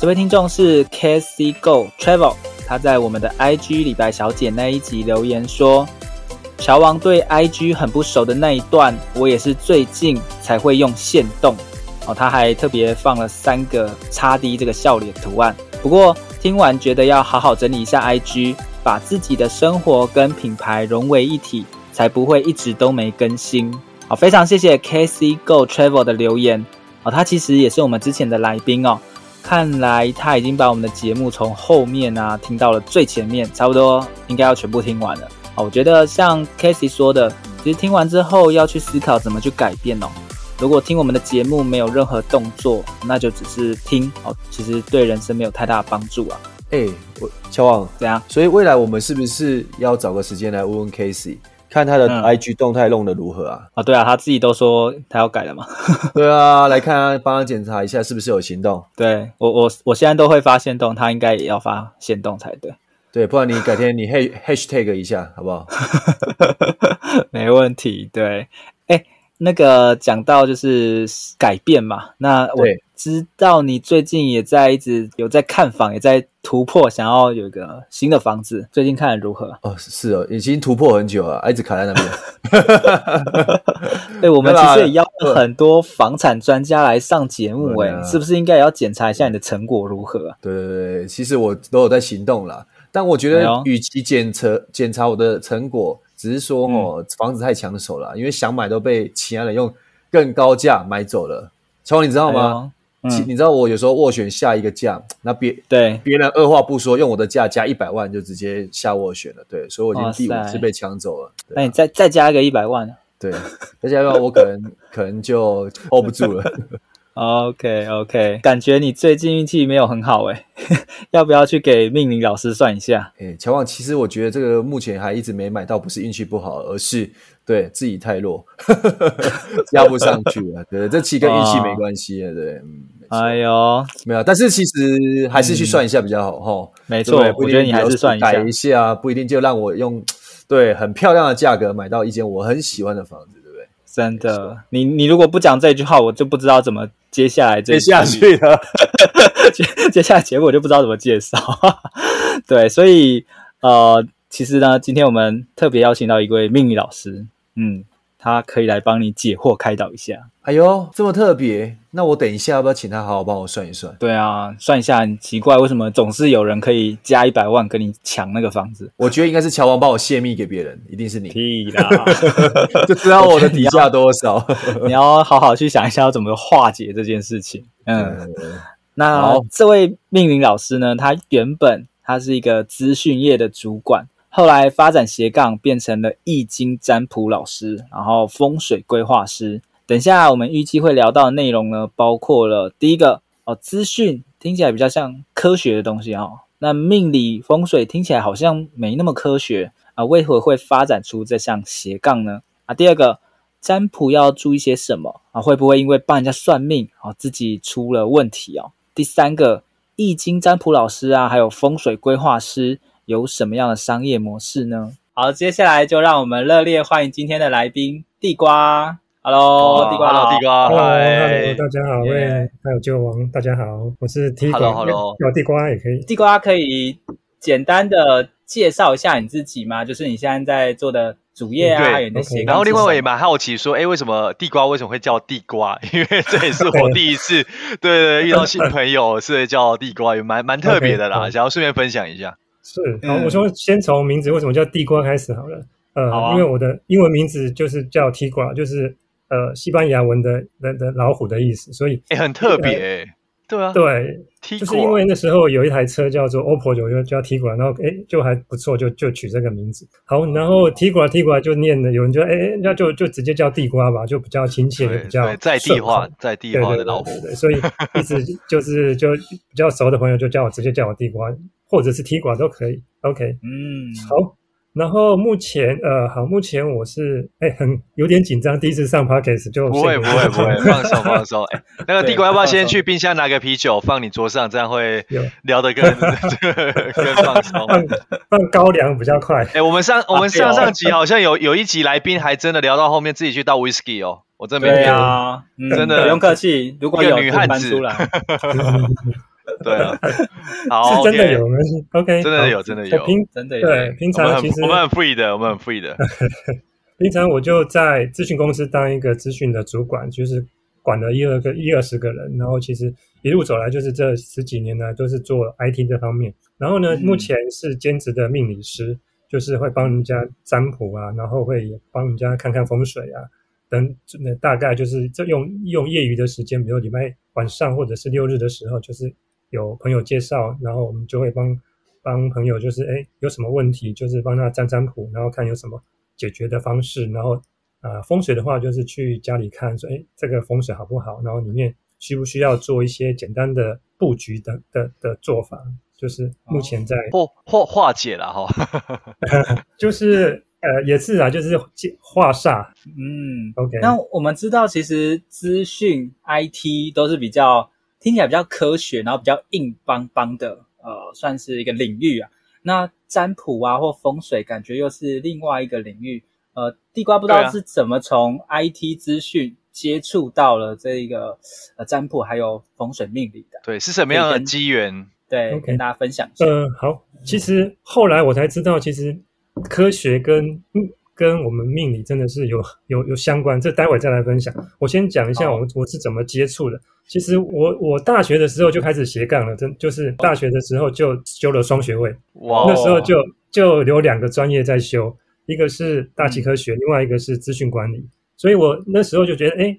这位听众是 K C Go Travel，他在我们的 IG 李白小姐那一集留言说：“乔王对 IG 很不熟的那一段，我也是最近才会用限动哦。”他还特别放了三个叉 D 这个笑脸图案。不过听完觉得要好好整理一下 IG，把自己的生活跟品牌融为一体，才不会一直都没更新。好，非常谢谢 K C Go Travel 的留言哦，他其实也是我们之前的来宾哦。看来他已经把我们的节目从后面啊听到了最前面，差不多应该要全部听完了。哦，我觉得像 Casey 说的，其实听完之后要去思考怎么去改变哦。如果听我们的节目没有任何动作，那就只是听哦，其实对人生没有太大的帮助啊。哎，我乔王怎样？所以未来我们是不是要找个时间来问问 Casey？看他的 IG 动态弄得如何啊？啊、对啊，他自己都说他要改了嘛。对啊，来看啊，帮他检查一下是不是有行动。对我，我我现在都会发现动，他应该也要发现动才对。对，不然你改天你 hashtag 一下好不好？没问题。对，哎，那个讲到就是改变嘛，那我知道你最近也在一直有在看房，也在。突破，想要有一个新的房子，最近看的如何？哦，是哦，已经突破很久了，一直卡在那边。对，我们其实也邀了很多房产专家来上节目，哎，是不是应该也要检查一下你的成果如何？对对对，其实我都有在行动啦，但我觉得与其检测检查我的成果，只是说哦，房子太抢手了，因为想买都被其他人用更高价买走了。乔王，你知道吗？嗯、你知道我有时候斡旋下一个价，那别对别人二话不说用我的价加一百万就直接下斡旋了，对，所以我已经第五次被抢走了。那你再再加一个一百万，对，再加一百万我可能可能就 hold 不住了。OK OK，感觉你最近运气没有很好诶，要不要去给命理老师算一下？诶，乔旺，其实我觉得这个目前还一直没买到，不是运气不好，而是对自己太弱，压不上去了。对，这期跟运气没关系，对，嗯，哎呦，没有，但是其实还是去算一下比较好哈。没错，我觉得你还是算一下，改一下，不一定就让我用对很漂亮的价格买到一间我很喜欢的房子，对不对？真的，你你如果不讲这句话，我就不知道怎么。接下来接下去的。接接下来结果就不知道怎么介绍，对，所以呃，其实呢，今天我们特别邀请到一位命理老师，嗯，他可以来帮你解惑开导一下。哎呦，这么特别，那我等一下要不要请他好好帮我算一算？对啊，算一下很奇怪，为什么总是有人可以加一百万跟你抢那个房子？我觉得应该是乔王帮我泄密给别人，一定是你。屁啦，就知道我的底价多少。你要好好去想一下要怎么化解这件事情。嗯，嗯那这位命名老师呢？他原本他是一个资讯业的主管，后来发展斜杠，变成了易经占卜老师，然后风水规划师。等下，我们预计会聊到的内容呢，包括了第一个哦，资讯听起来比较像科学的东西哦。那命理风水听起来好像没那么科学啊，为何会发展出这项斜杠呢？啊，第二个占卜要注意些什么啊？会不会因为帮人家算命啊，自己出了问题哦？第三个易经占卜老师啊，还有风水规划师有什么样的商业模式呢？好，接下来就让我们热烈欢迎今天的来宾地瓜。Hello，地瓜，Hello，地瓜，Hello，大家好，喂，还有乔王，大家好，我是地瓜，Hello，有地瓜也可以。地瓜可以简单的介绍一下你自己吗？就是你现在在做的主业啊，有那些。然后另外我也蛮好奇，说，哎，为什么地瓜为什么会叫地瓜？因为这也是我第一次，对对，遇到新朋友，所以叫地瓜，也蛮蛮特别的啦，想要顺便分享一下。是，好，我说先从名字为什么叫地瓜开始好了。呃，因为我的英文名字就是叫 Tigua，，就是。呃，西班牙文的的的老虎的意思，所以哎，很特别，对啊，对，就是因为那时候有一台车叫做 OPPO，就就叫 Tigua，然后哎就还不错，就就取这个名字。好，然后 Tigua Tigua 就念的，有人就哎那就就直接叫地瓜吧，就比较亲切，也比较在地化，在地化的老虎，对对对，所以一直就是就比较熟的朋友就叫我直接叫我地瓜，或者是 Tigua 都可以。OK，嗯，好。然后目前呃好，目前我是哎很有点紧张，第一次上 Podcast 就不会不会 不会放松放松。哎，那个地瓜要不要先去冰箱拿个啤酒放你桌上，这样会聊得更更 放松，放放高粱比较快。哎，我们上我们上上集好像有有一集来宾还真的聊到后面自己去倒 Whisky 哦，我真没有啊，真的不用客气，如果有女汉子。对啊，好，是真的有，OK，真的有，真的有，平真的有。对，平常其实我们很 free 的，我们很 free 的。平常我就在咨询公司当一个资讯的主管，就是管了一二个一二十个人，然后其实一路走来，就是这十几年来都是做 IT 这方面。然后呢，目前是兼职的命理师，就是会帮人家占卜啊，然后会帮人家看看风水啊，等大概就是这用用业余的时间，比如礼拜晚上或者是六日的时候，就是。有朋友介绍，然后我们就会帮帮朋友，就是哎，有什么问题，就是帮他占占卜，然后看有什么解决的方式。然后啊、呃，风水的话，就是去家里看，说哎，这个风水好不好？然后里面需不需要做一些简单的布局的的的做法？就是目前在化化化解了哈 就是呃，也是啊，就是化煞。嗯，OK。那我们知道，其实资讯 IT 都是比较。听起来比较科学，然后比较硬邦邦的，呃，算是一个领域啊。那占卜啊或风水，感觉又是另外一个领域。呃，地瓜不知道是怎么从 IT 资讯接触到了这个呃占卜还有风水命理的。对，是什么样的机缘？对，okay. 跟大家分享一下。呃，好，其实后来我才知道，其实科学跟跟我们命理真的是有有有相关，这待会再来分享。我先讲一下我我是怎么接触的。其实我我大学的时候就开始斜杠了，真就是大学的时候就修了双学位。哇！那时候就就有两个专业在修，一个是大气科学，另外一个是资讯管理。所以我那时候就觉得，哎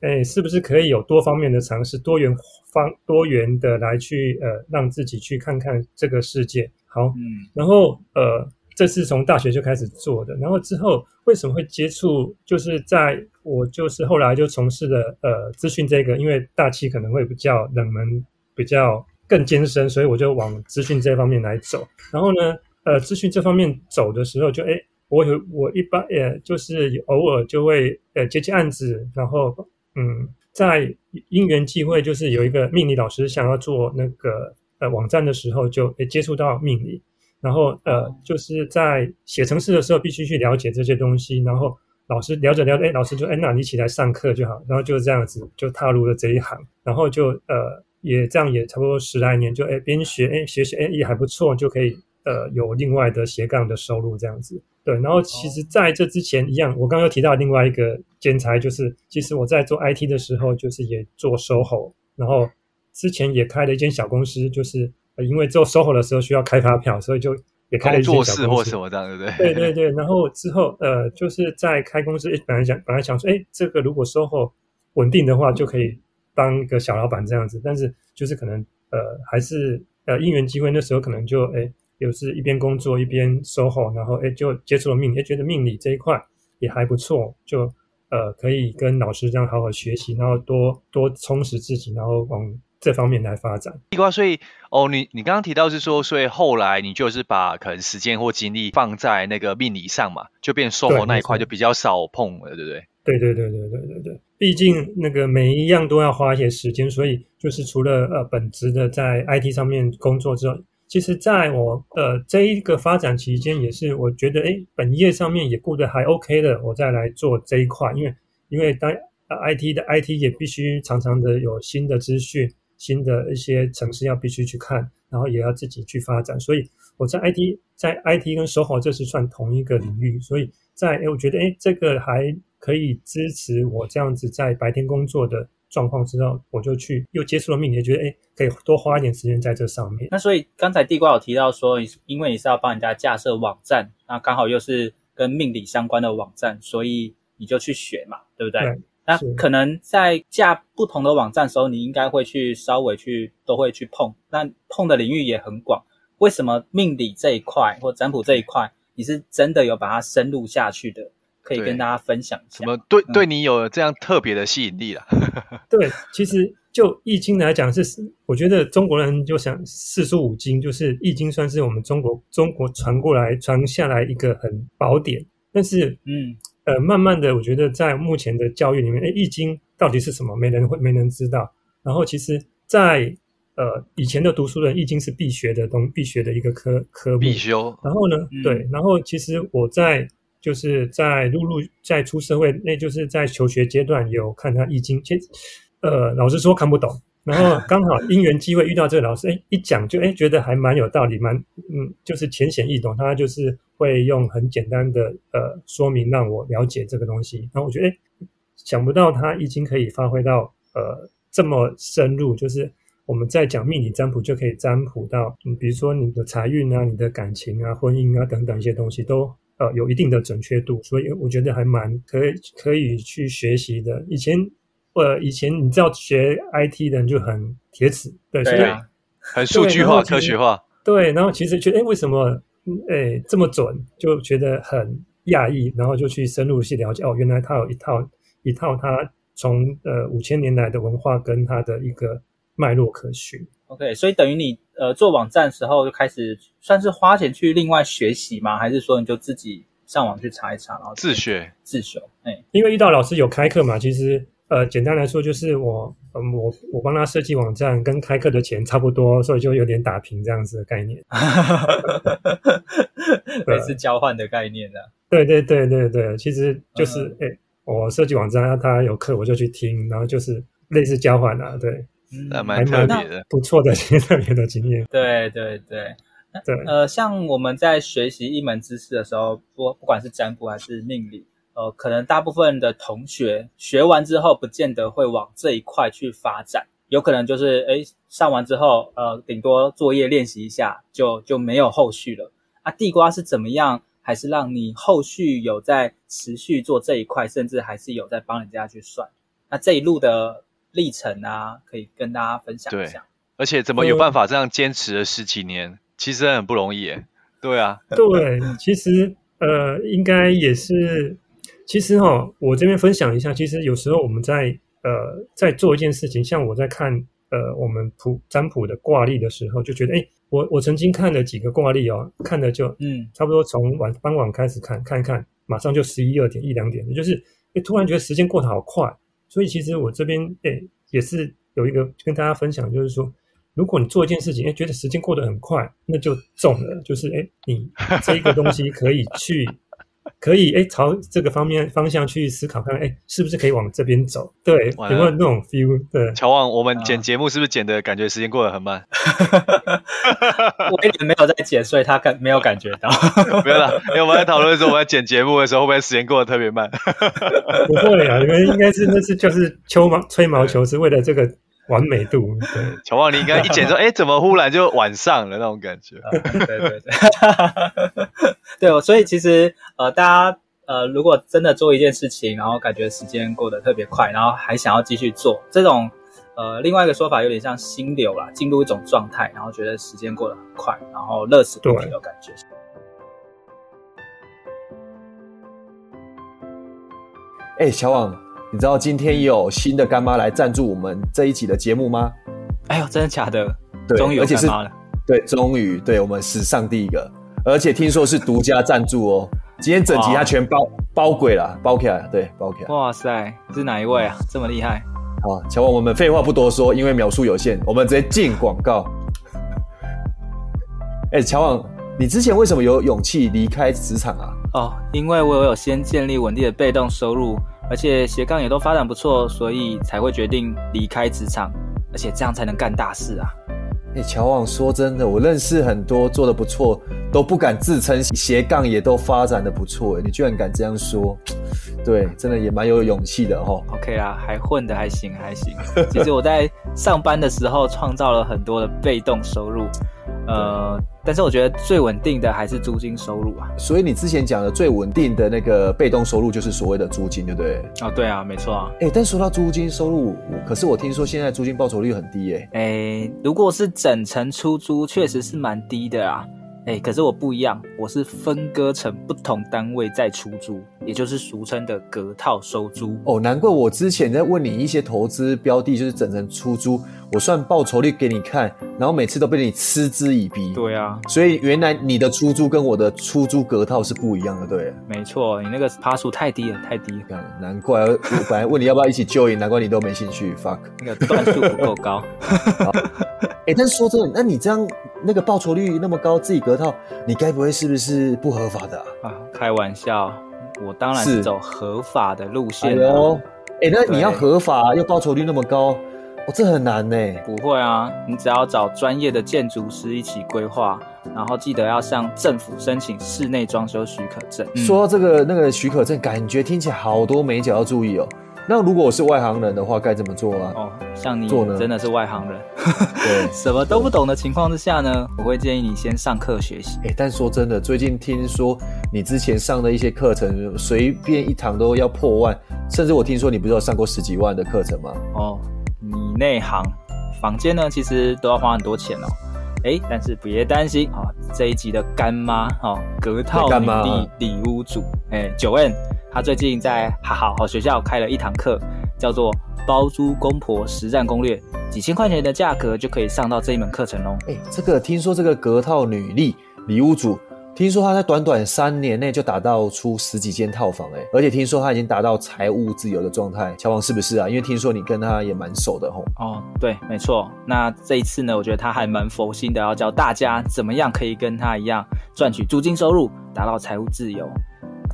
哎，是不是可以有多方面的尝试，多元方多元的来去呃，让自己去看看这个世界。好，嗯，然后呃。这是从大学就开始做的，然后之后为什么会接触？就是在我就是后来就从事了呃资讯这个，因为大气可能会比较冷门，比较更艰深，所以我就往资讯这方面来走。然后呢，呃，资讯这方面走的时候就，就诶我有我一般呃就是偶尔就会呃接接案子，然后嗯，在因缘际会，就是有一个命理老师想要做那个呃网站的时候，就诶接触到命理。然后呃，就是在写程式的时候，必须去了解这些东西。然后老师聊着聊着，哎，老师就哎，那你起来上课就好。然后就这样子就踏入了这一行。然后就呃，也这样也差不多十来年，就哎边学哎学学哎也还不错，就可以呃有另外的斜杠的收入这样子。对，然后其实在这之前一样，我刚刚又提到另外一个兼差，就是其实我在做 IT 的时候，就是也做 SOHO，然后之前也开了一间小公司，就是。因为做 SOHO 的时候需要开发票，所以就也开了一些小公司。做事或什么这样，对不对？对对对。然后之后，呃，就是在开公司，本来想本来想说，哎，这个如果 SOHO 稳定的话，就可以当一个小老板这样子。但是就是可能，呃，还是呃因缘机会，那时候可能就哎，有时一边工作一边 SOHO，然后哎就接触了命理，哎觉得命理这一块也还不错，就呃可以跟老师这样好好学习，然后多多充实自己，然后往。这方面来发展地瓜，所以哦，你你刚刚提到是说，所以后来你就是把可能时间或精力放在那个命理上嘛，就变 SOHO 那一块就比较少碰了，对不对？对对对对对对对，毕竟那个每一样都要花一些时间，所以就是除了呃本职的在 IT 上面工作之外，其实在我呃这一个发展期间，也是我觉得哎本业上面也顾得还 OK 的，我再来做这一块，因为因为当呃 IT 的 IT 也必须常常的有新的资讯。新的一些城市要必须去看，然后也要自己去发展。所以我在 IT，在 IT 跟 SOHO 这是算同一个领域。所以在诶我觉得诶这个还可以支持我这样子在白天工作的状况之后，我就去又接触了命理，也觉得诶可以多花一点时间在这上面。那所以刚才地瓜有提到说，因为你是要帮人家架设网站，那刚好又是跟命理相关的网站，所以你就去学嘛，对不对？对那可能在架不同的网站的时候，你应该会去稍微去都会去碰，那碰的领域也很广。为什么命理这一块或占卜这一块，你是真的有把它深入下去的？可以跟大家分享一下。什么对对你有这样特别的吸引力了？对，其实就易经来讲，是我觉得中国人就想四书五经，就是易经算是我们中国中国传过来传下来一个很宝典。但是，嗯呃，慢慢的，我觉得在目前的教育里面，哎，易经到底是什么？没人会没人知道。然后，其实，在呃以前的读书人，易经是必学的东必学的一个科科目必修。然后呢，嗯、对，然后其实我在。就是在陆陆在出社会，那就是在求学阶段有看他易经，其实呃老实说看不懂，然后刚好因缘机会遇到这个老师，哎一讲就哎觉得还蛮有道理，蛮嗯就是浅显易懂，他就是会用很简单的呃说明让我了解这个东西，然后我觉得哎想不到他已经可以发挥到呃这么深入，就是我们在讲命理占卜就可以占卜到，嗯比如说你的财运啊、你的感情啊、婚姻啊等等一些东西都。呃，有一定的准确度，所以我觉得还蛮可以可以去学习的。以前，呃，以前你知道学 IT 的人就很铁齿，对，对啊，很数据化、科学化。对，然后其实觉得，哎，为什么，哎，这么准？就觉得很讶异，然后就去深入去了解。哦，原来它有一套一套，它从呃五千年来的文化跟它的一个脉络可循。OK，所以等于你呃做网站的时候就开始算是花钱去另外学习吗？还是说你就自己上网去查一查，然后自学自修？哎，因为遇到老师有开课嘛，其实呃简单来说就是我嗯我我帮他设计网站跟开课的钱差不多，所以就有点打平这样子的概念，类似交换的概念的、啊。对对对对对，其实就是哎、嗯、我设计网站，他有课我就去听，然后就是类似交换啊，对。那蛮特别的，不错的，特别的经验。对对对，对呃，像我们在学习一门知识的时候，不不管是占卜还是命理，呃，可能大部分的同学学完之后，不见得会往这一块去发展，有可能就是哎上完之后，呃，顶多作业练习一下，就就没有后续了。啊，地瓜是怎么样？还是让你后续有在持续做这一块，甚至还是有在帮人家去算？那这一路的。历程啊，可以跟大家分享一下。对，而且怎么有办法这样坚持了十几年，其实很不容易耶。对啊，对，其实呃，应该也是，其实哈，我这边分享一下，其实有时候我们在呃在做一件事情，像我在看呃我们卜占卜的卦例的时候，就觉得，哎，我我曾经看了几个卦例哦，看了就嗯，差不多从晚傍晚开始看，看一看，马上就十一二点一两点，就是哎，突然觉得时间过得好快。所以其实我这边哎也是有一个跟大家分享，就是说，如果你做一件事情，哎觉得时间过得很快，那就中了，就是哎你这一个东西可以去。可以哎，朝这个方面方向去思考看，看哎，是不是可以往这边走？对，有没有那种 feel？对，乔旺，我们剪节目是不是剪的感觉时间过得很慢？我一直没有在剪，所以他感没有感觉到。没有啦，因为我们在讨论说我们在剪节目的时候，会不会时间过得特别慢？不会啊，因为应该是那是就是秋毛吹毛求疵，为了这个。完美度，对，乔旺，你应该一剪说，哎，怎么忽然就晚上了那种感觉？对对对，对，所以其实呃，大家呃，如果真的做一件事情，然后感觉时间过得特别快，然后还想要继续做，这种呃，另外一个说法有点像心流啦，进入一种状态，然后觉得时间过得很快，然后乐此不疲的感觉。哎，乔旺。你知道今天有新的干妈来赞助我们这一集的节目吗？哎呦，真的假的？对，终于有干妈了。对，终于，对我们史上第一个，而且听说是独家赞助哦。今天整集他全包包鬼了，包起来，对，包起来。哇塞，是哪一位啊？这么厉害？好，乔王，我们废话不多说，因为秒数有限，我们直接进广告。哎，乔王，你之前为什么有勇气离开职场啊？哦，因为我有先建立稳定的被动收入。而且斜杠也都发展不错，所以才会决定离开职场，而且这样才能干大事啊！哎，乔旺，说真的，我认识很多做的不错，都不敢自称斜杠也都发展的不错，你居然敢这样说，对，真的也蛮有勇气的哦。OK 啊，还混的还行还行。其实我在上班的时候创造了很多的被动收入，呃，但是我觉得最稳定的还是租金收入啊。所以你之前讲的最稳定的那个被动收入就是所谓的租金，对不对？哦，对啊，没错啊。哎，但说到租金收入，可是我听说现在租金报酬率很低耶。哎，如果是整层出租，确实是蛮低的啊。哎，可是我不一样，我是分割成不同单位再出租，也就是俗称的隔套收租。哦，难怪我之前在问你一些投资标的，就是整成出租，我算报酬率给你看，然后每次都被你嗤之以鼻。对啊，所以原来你的出租跟我的出租隔套是不一样的，对？没错，你那个趴数太低了，太低了。难怪我本来问你要不要一起 join，难怪你都没兴趣。Fuck，那个段数不够高。哎，但是说真的，那你这样。那个报酬率那么高，自己隔套，你该不会是不是不合法的啊？啊，开玩笑，我当然是走合法的路线哦。哎、欸，那你要合法又报酬率那么高，哦，这很难呢。不会啊，你只要找专业的建筑师一起规划，然后记得要向政府申请室内装修许可证。嗯、说到这个那个许可证，感觉听起来好多美角要注意哦。那如果我是外行人的话，该怎么做啊？哦，像你真的是外行人，对，什么都不懂的情况之下呢，我会建议你先上课学习。哎，但说真的，最近听说你之前上的一些课程，随便一堂都要破万，甚至我听说你不是有上过十几万的课程吗？哦，你内行，坊间呢其实都要花很多钱哦。哎，但是别担心啊、哦，这一集的干妈哦，隔套女力里屋主，哎，Joanne。他最近在好好好学校开了一堂课，叫做《包租公婆实战攻略》，几千块钱的价格就可以上到这一门课程喽。哎，这个听说这个隔套女力里屋主，听说他在短短三年内就打造出十几间套房，哎，而且听说他已经达到财务自由的状态。乔王是不是啊？因为听说你跟他也蛮熟的吼。哦，对，没错。那这一次呢，我觉得他还蛮佛心的，要教大家怎么样可以跟他一样赚取租金收入，达到财务自由。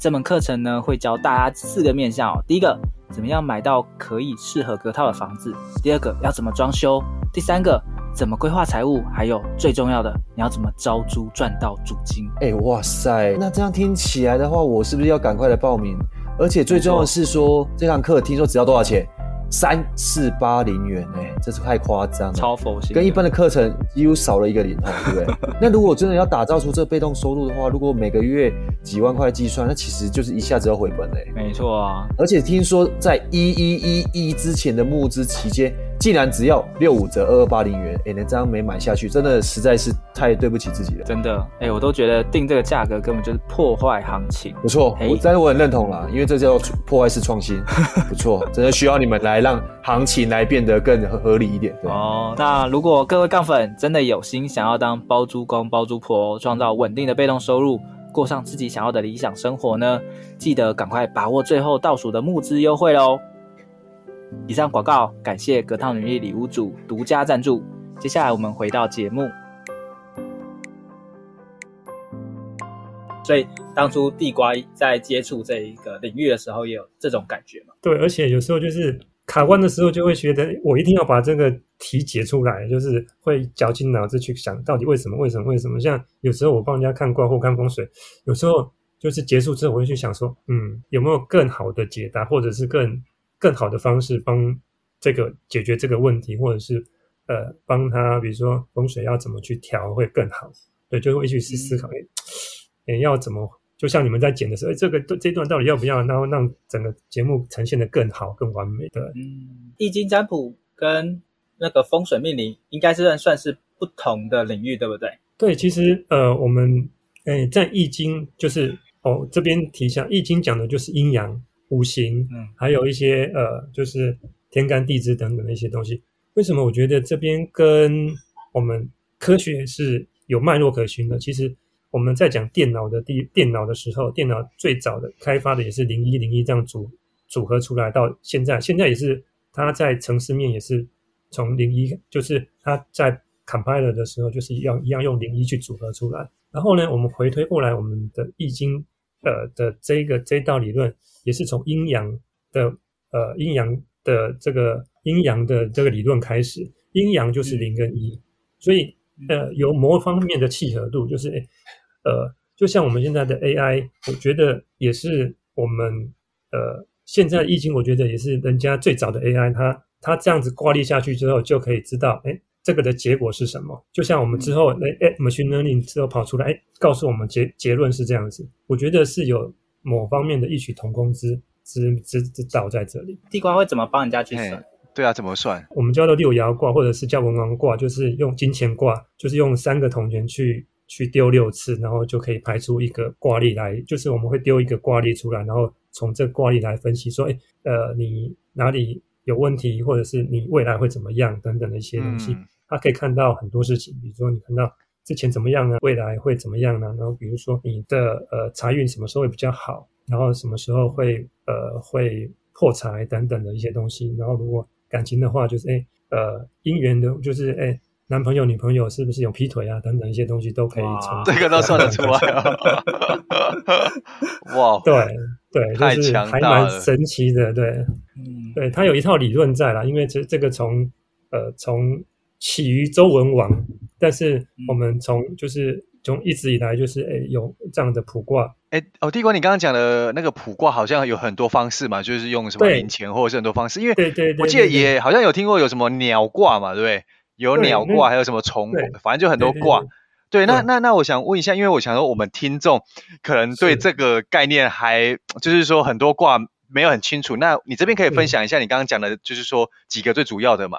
这门课程呢，会教大家四个面向哦。第一个，怎么样买到可以适合隔套的房子；第二个，要怎么装修；第三个，怎么规划财务；还有最重要的，你要怎么招租赚到租金。哎，哇塞，那这样听起来的话，我是不是要赶快来报名？而且最重要的是说，这堂课听说只要多少钱？三四八零元哎，这是太夸张了，超佛心，跟一般的课程几乎少了一个零头，对不对？那如果真的要打造出这被动收入的话，如果每个月几万块计算，那其实就是一下子要回本嘞。没错啊，而且听说在一一一一之前的募资期间。竟然只要六五折二二八零元，哎，那这样没买下去，真的实在是太对不起自己了。真的，哎，我都觉得定这个价格根本就是破坏行情。不错，我但是我很认同啦，因为这叫破坏式创新。不错，真的需要你们来让行情来变得更合理一点。对哦，那如果各位杠粉真的有心想要当包租公包租婆，创造稳定的被动收入，过上自己想要的理想生活呢，记得赶快把握最后倒数的募资优惠喽。以上广告感谢隔套女力里屋主独家赞助。接下来我们回到节目。所以当初地瓜在接触这一个领域的时候，也有这种感觉嘛？对，而且有时候就是卡关的时候，就会觉得我一定要把这个题解出来，就是会绞尽脑汁去想到底为什么？为什么？为什么？像有时候我帮人家看卦或看风水，有时候就是结束之后，我会去想说，嗯，有没有更好的解答，或者是更。更好的方式帮这个解决这个问题，或者是呃帮他，比如说风水要怎么去调会更好，对，就会去思思考，诶，要怎么，就像你们在剪的时候，诶，这个这段到底要不要，然后让整个节目呈现的更好、更完美的。嗯，易经占卜跟那个风水命理应该是算是不同的领域，对不对？对，其实呃，我们诶在易经就是哦这边提一下，易经讲的就是阴阳。五行，嗯，还有一些呃，就是天干地支等等的一些东西。为什么我觉得这边跟我们科学是有脉络可循的？其实我们在讲电脑的第电脑的时候，电脑最早的开发的也是零一零一这样组组合出来，到现在，现在也是它在城市面也是从零一，就是它在 compiler 的时候就是一样一样用零一去组合出来。然后呢，我们回推过来，我们的易经。呃的这个这道理论也是从阴阳的呃阴阳的这个阴阳的这个理论开始，阴阳就是零跟一，所以呃有某方面的契合度，就是呃就像我们现在的 AI，我觉得也是我们呃现在易经，我觉得也是人家最早的 AI，它它这样子挂历下去之后，就可以知道，哎，这个的结果是什么？就像我们之后，哎哎，machine learning 之后跑出来，哎，告诉我们结结论是这样子。我觉得是有某方面的异曲同工之之之之道在这里。地瓜会怎么帮人家去算？对啊，怎么算？我们叫做六爻卦，或者是叫文王卦，就是用金钱卦，就是用三个铜钱去去丢六次，然后就可以排出一个卦例来。就是我们会丢一个卦例出来，然后从这个卦例来分析说，哎，呃，你哪里有问题，或者是你未来会怎么样等等的一些东西。嗯他可以看到很多事情，比如说你看到之前怎么样呢？未来会怎么样呢？然后比如说你的呃财运什么时候会比较好，然后什么时候会呃会破财等等的一些东西。然后如果感情的话，就是哎呃姻缘的，就是哎男朋友女朋友是不是有劈腿啊等等一些东西都可以从这个都算得出来啊！哇，对对，就是还蛮神奇的，对，嗯，对，他有一套理论在啦，因为这这个从呃从。起于周文王，但是我们从就是从一直以来就是诶有这样的卜卦。诶哦，地瓜，你刚刚讲的那个卜卦好像有很多方式嘛，就是用什么零钱或者是很多方式。因为对对对，我记得也好像有听过有什么鸟卦嘛，对不对？有鸟卦，还有什么虫，反正就很多卦。对，那那那我想问一下，因为我想说我们听众可能对这个概念还就是说很多卦没有很清楚，那你这边可以分享一下你刚刚讲的，就是说几个最主要的嘛，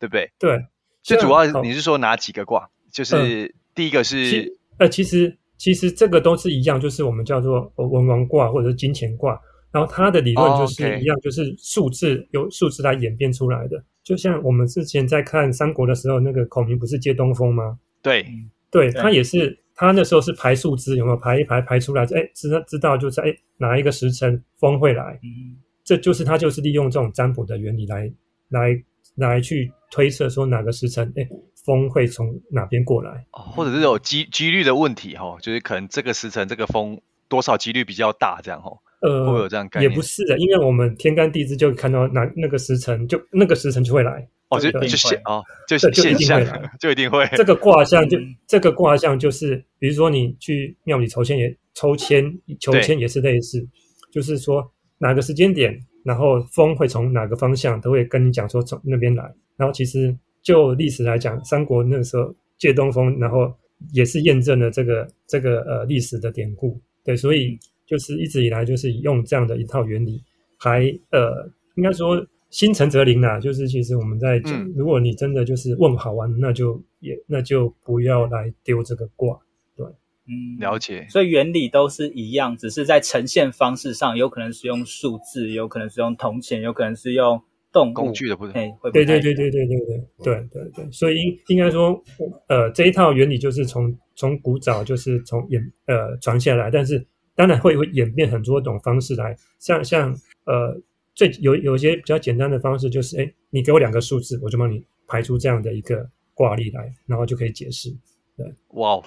对不对？对。最主要你是说哪几个卦？就是第一个是呃，其实其实这个都是一样，就是我们叫做文王卦或者是金钱卦。然后它的理论就是一样，就是数字由数字来演变出来的。就像我们之前在看三国的时候，那个孔明不是借东风吗？对，对他也是，他那时候是排数字，有没有排一排排出来？哎，知道知道就是哎哪一个时辰风会来？嗯，这就是他就是利用这种占卜的原理来来。来去推测说哪个时辰，哎，风会从哪边过来，或者是有几几率的问题哈，就是可能这个时辰这个风多少几率比较大这样哈，呃，会有这样概念？也不是的，因为我们天干地支就看到哪那个时辰就那个时辰就会来，哦，就就现哦，就就一定会来，就一定会。这个卦象就这个卦象就是，比如说你去庙里抽签也抽签求签也是类似，就是说哪个时间点。然后风会从哪个方向，都会跟你讲说从那边来。然后其实就历史来讲，三国那个时候借东风，然后也是验证了这个这个呃历史的典故。对，所以就是一直以来就是用这样的一套原理，还呃应该说心诚则灵啊。就是其实我们在讲，嗯、如果你真的就是问好玩，那就也那就不要来丢这个卦。嗯，了解。所以原理都是一样，只是在呈现方式上，有可能是用数字，有可能是用铜钱，有可能是用动物工具的不同。对对对对对对对对对对对。所以应应该说，呃，这一套原理就是从从古早就是从演呃传下来，但是当然会会演变很多种方式来，像像呃最有有一些比较简单的方式就是，哎，你给我两个数字，我就帮你排出这样的一个挂历来，然后就可以解释。对，哇 Wow，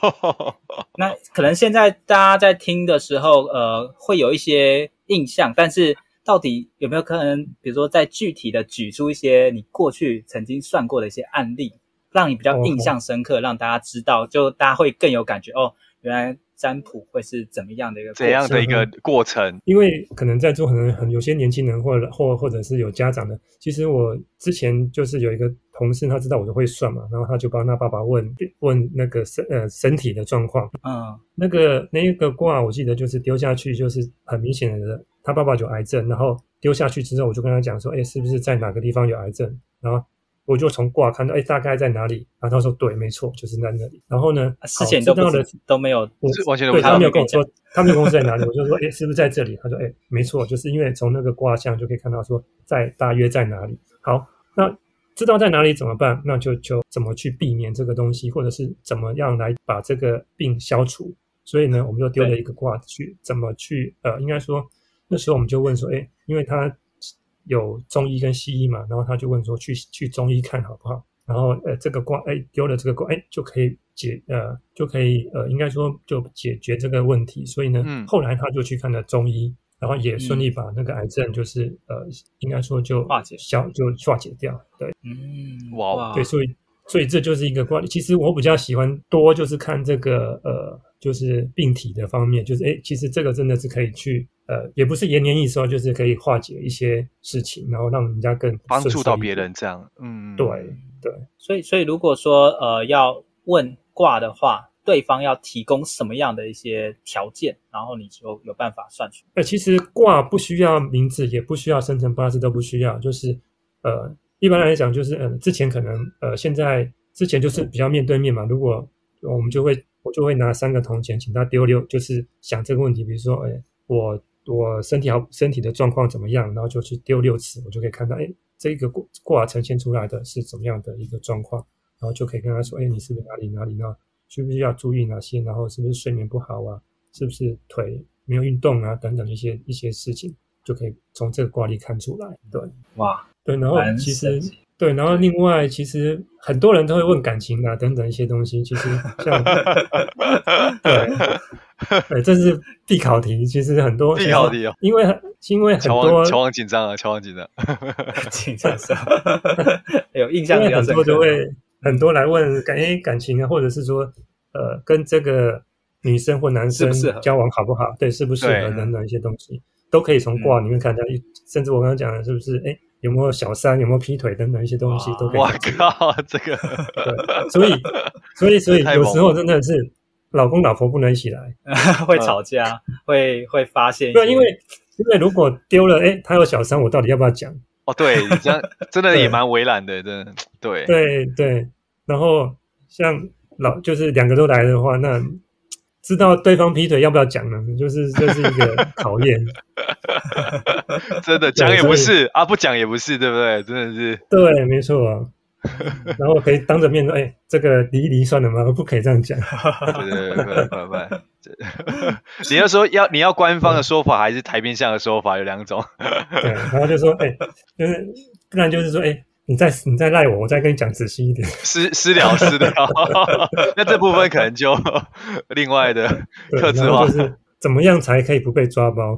那可能现在大家在听的时候，呃，会有一些印象，但是到底有没有可能，比如说再具体的举出一些你过去曾经算过的一些案例，让你比较印象深刻，oh, 让大家知道，就大家会更有感觉哦，原来占卜会是怎么样的一个怎样的一个过程？因为可能在座很多很有些年轻人或者或或者是有家长的，其实我之前就是有一个。同事他知道我就会算嘛，然后他就帮他爸爸问问那个身呃身体的状况。嗯，那个那一个卦我记得就是丢下去就是很明显的，他爸爸有癌症，然后丢下去之后我就跟他讲说，哎，是不是在哪个地方有癌症？然后我就从卦看到，哎，大概在哪里？然后他说对，没错，就是在那里。然后呢，之前都知道的都没有，我完全都对他没有跟我说，他没有跟我说在哪里，我就说，哎，是不是在这里？他说，哎，没错，就是因为从那个卦象就可以看到说在大约在哪里。好，那。知道在哪里怎么办？那就就怎么去避免这个东西，或者是怎么样来把这个病消除。所以呢，我们就丢了一个卦去怎么去呃，应该说那时候我们就问说，哎，因为他有中医跟西医嘛，然后他就问说去去中医看好不好？然后呃，这个卦哎丢了这个卦哎就可以解呃就可以呃应该说就解决这个问题。所以呢，嗯、后来他就去看了中医。然后也顺利把那个癌症，就是、嗯、呃，应该说就化解消，就化解掉。对，嗯，哇，对，所以所以这就是一个卦。其实我比较喜欢多就是看这个呃，就是病体的方面，就是哎，其实这个真的是可以去呃，也不是延年益寿，就是可以化解一些事情，然后让人家更帮助到别人这样。嗯，对对。所以所以如果说呃要问卦的话，对方要提供什么样的一些条件，然后你就有办法算出。呃，其实卦不需要名字，也不需要生辰八字，都不需要。就是呃，一般来讲，就是呃，之前可能呃，现在之前就是比较面对面嘛。如果我们就会我就会拿三个铜钱，请他丢六，就是想这个问题。比如说，哎，我我身体好，身体的状况怎么样？然后就去丢六次，我就可以看到，哎，这个卦卦呈现出来的是怎么样的一个状况，然后就可以跟他说，哎，你是不是哪里哪里呢？需不需要注意哪些？然后是不是睡眠不好啊？是不是腿没有运动啊？等等一些一些事情，就可以从这个卦里看出来。对，哇，对，然后其实对，然后另外其实很多人都会问感情啊等等一些东西。其实像 对，对，这是必考题。其实很多必考题哦，因为因为很多乔王紧张啊，乔王紧张，紧张是吧？有印象比较深刻。很多来问感诶感情啊，或者是说，呃，跟这个女生或男生交往好不好？对，适不适合等等一些东西，都可以从卦里面看到。嗯、甚至我刚刚讲的，是不是？诶有没有小三？有没有劈腿？等等一些东西都可以。哇靠，这个对，所以，所以，所以有时候真的是老公老婆不能一起来，会吵架，会会发现。对，因为因为如果丢了，诶他有小三，我到底要不要讲？哦，对，这样真的也蛮为难的，真的，对，对对。然后像老就是两个都来的话，那知道对方劈腿要不要讲呢？就是这是一个考验。真的讲也不是啊，不讲也不是，对不对？真的是。对，没错啊。然后可以当着面说：“哎，这个离一离算了吗？不可以这样讲。”对对对，不不不。你要说要你要官方的说法还是台面上的说法，有两种。对，然后就说：“哎，就是不然就是说，哎。”你再你再赖我，我再跟你讲仔细一点。私私聊私聊，那这部分可能就 另外的特质化。就是怎么样才可以不被抓包？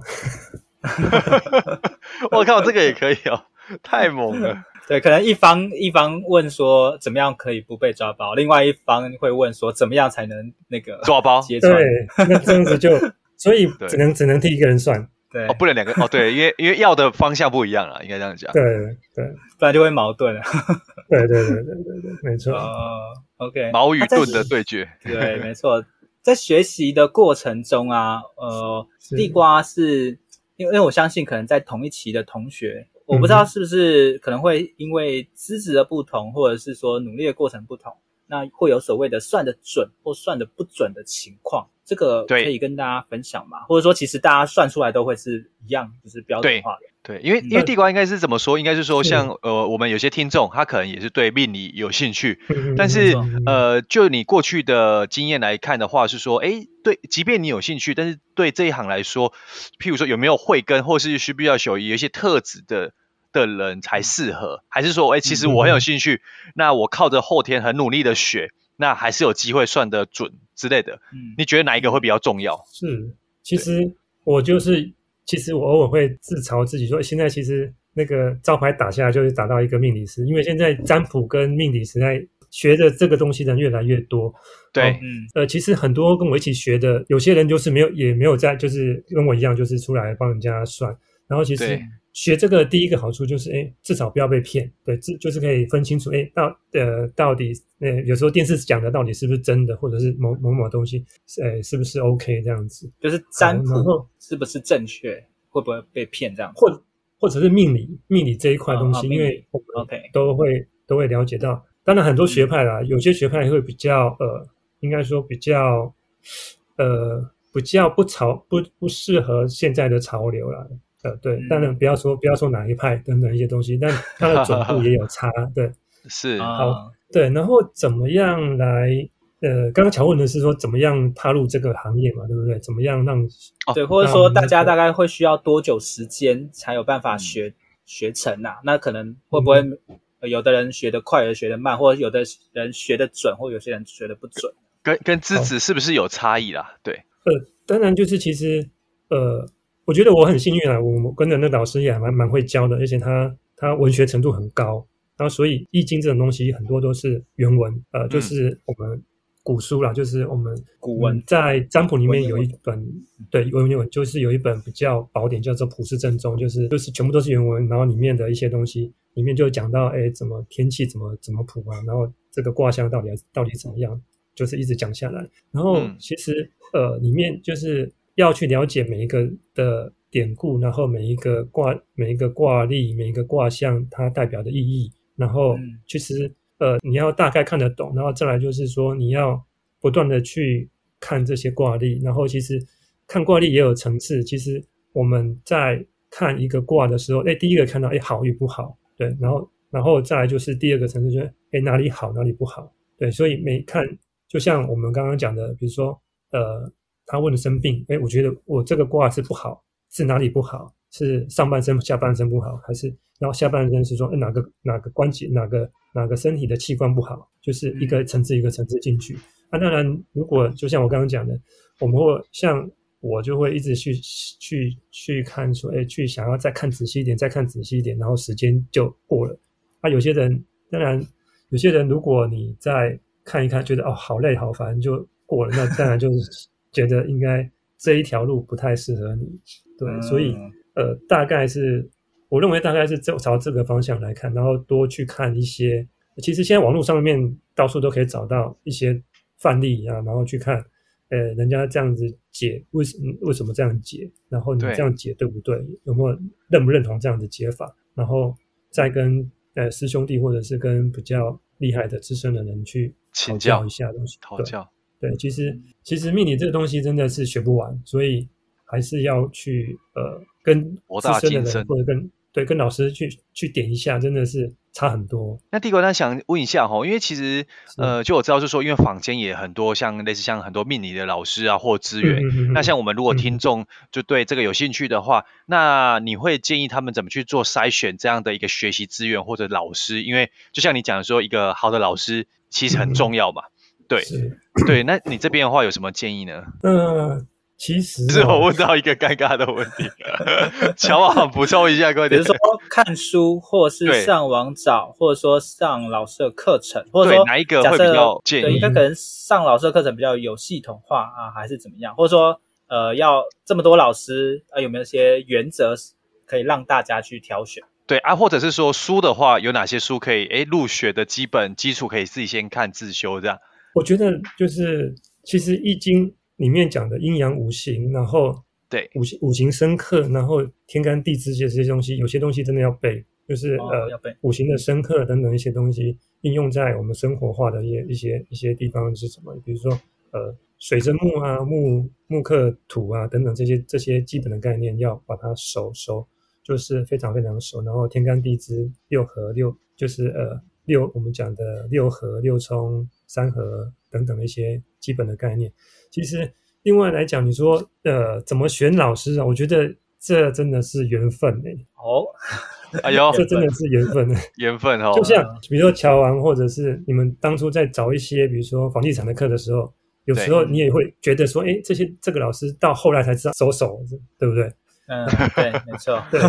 我靠，这个也可以哦，太猛了。对，可能一方一方问说怎么样可以不被抓包，另外一方会问说怎么样才能那个抓包揭穿？对，那这样子就所以只能只能替一个人算。对哦，不能两个哦，对，因为因为要的方向不一样啊，应该这样讲。对对，不然就会矛盾 了。对对对对对对，没错。哦，OK，矛与盾的对决。对，没错，在学习的过程中啊，呃，地瓜是因为因为我相信，可能在同一期的同学，我不知道是不是可能会因为资质的不同，或者是说努力的过程不同。那会有所谓的算得准或算得不准的情况，这个可以跟大家分享嘛？或者说，其实大家算出来都会是一样，就是标准化的。对，因为因为地瓜应该是怎么说？应该是说像，呃，我们有些听众他可能也是对命理有兴趣，但是呃，就你过去的经验来看的话，是说，诶，对，即便你有兴趣，但是对这一行来说，譬如说有没有慧根，或是需不需要有有一些特质的。的人才适合，还是说，哎、欸，其实我很有兴趣，嗯、那我靠着后天很努力的学，那还是有机会算得准之类的。嗯，你觉得哪一个会比较重要？是，其实我就是，其实我偶尔会自嘲自己说，现在其实那个招牌打下来就是打到一个命理师，因为现在占卜跟命理时代学的这个东西的人越来越多。对，嗯，呃，其实很多跟我一起学的，有些人就是没有，也没有在，就是跟我一样，就是出来帮人家算，然后其实。学这个第一个好处就是，哎，至少不要被骗，对，这就是可以分清楚，哎，到呃到底，呃，有时候电视讲的到底是不是真的，或者是某某某东西，呃，是不是 OK 这样子，就是占卜是不是正确，会不会被骗这样子，或或者是命理命理这一块东西，因为 OK 都会都会了解到，当然很多学派啦，有些学派会比较呃，应该说比较呃比较不潮不不适合现在的潮流啦。呃，对，当然不要说不要说哪一派等等一些东西，但它的准度也有差，对，是好，对，然后怎么样来？呃，刚刚乔问的是说怎么样踏入这个行业嘛，对不对？怎么样让？对，或者说大家大概会需要多久时间才有办法学、嗯、学成啊？那可能会不会、嗯、有的人学得快，有的学得慢，或者有的人学得准，或有些人学得不准？跟跟资质是不是有差异啦？对，呃，当然就是其实呃。我觉得我很幸运啊，我跟着那老师也还蛮蛮会教的，而且他他文学程度很高，然后所以易经这种东西很多都是原文，呃，就是我们古书啦，就是我们古文，在占卜里面有一本，对，文言文就是有一本比较宝典，叫做《普世正宗》，就是就是全部都是原文，然后里面的一些东西，里面就讲到，哎，怎么天气怎么怎么卜啊，然后这个卦象到底到底怎么样，就是一直讲下来。然后其实呃，里面就是要去了解每一个的典故，然后每一个卦每一个卦例每一个卦象它代表的意义，然后其实。呃，你要大概看得懂，然后再来就是说，你要不断的去看这些卦例，然后其实看卦例也有层次。其实我们在看一个卦的时候，哎，第一个看到哎好与不好，对，然后然后再来就是第二个层次，就是哎哪里好哪里不好，对，所以每看就像我们刚刚讲的，比如说呃，他问生病，哎，我觉得我这个卦是不好，是哪里不好？是上半身下半身不好，还是然后下半身是说哎哪个哪个关节哪个？哪个身体的器官不好，就是一个层次一个层次进去。那、嗯啊、当然，如果就像我刚刚讲的，我们会像我就会一直去去去看说，哎，去想要再看仔细一点，再看仔细一点，然后时间就过了。啊，有些人当然，有些人如果你再看一看，觉得哦好累好烦，就过了，那当然就是觉得应该这一条路不太适合你。对，嗯、所以呃，大概是。我认为大概是朝朝这个方向来看，然后多去看一些。其实现在网络上面到处都可以找到一些范例啊，然后去看，呃，人家这样子解，为什么为什么这样解？然后你这样解对不对？对有没有认不认同这样的解法？然后再跟呃师兄弟或者是跟比较厉害的资深的人去请教一下东西。讨教。对，其实其实命理这个东西真的是学不完，所以还是要去呃跟资深的人或者跟。对，跟老师去去点一下，真的是差很多。那帝国，那想问一下哈，因为其实呃，就我知道，就是说，因为坊间也很多像类似像很多命理的老师啊，或资源。嗯嗯嗯、那像我们如果听众就对这个有兴趣的话，嗯、那你会建议他们怎么去做筛选这样的一个学习资源或者老师？因为就像你讲的说，一个好的老师其实很重要嘛。嗯、对，对。那你这边的话有什么建议呢？嗯。其实是我问到一个尴尬的问题，乔王补充一下各位，比如说看书，或是上网找，或者说上老师的课程，或者说哪一个会比较建议？对，应该可能上老师的课程比较有系统化啊，还是怎么样？或者说呃，要这么多老师，啊，有没有一些原则可以让大家去挑选？对啊，或者是说书的话，有哪些书可以诶入学的基本基础可以自己先看自修这样？我觉得就是其实易经。里面讲的阴阳五行，然后对五行五行生克，然后天干地支这些东西，有些东西真的要背，就是、哦、呃五行的生克等等一些东西应用在我们生活化的一些一些一些地方是什么？比如说呃水生木啊，木木克土啊等等这些这些基本的概念要把它熟熟，就是非常非常熟。然后天干地支六合六就是呃六我们讲的六合六冲三合等等的一些基本的概念。其实，另外来讲，你说，呃，怎么选老师啊？我觉得这真的是缘分哎。哦，哎呦，这真的是缘分呢。缘分哦。就像比如说乔安，或者是你们当初在找一些，比如说房地产的课的时候，有时候你也会觉得说，哎对，这些这个老师到后来才知道收手，对不对？嗯，对，没错。对，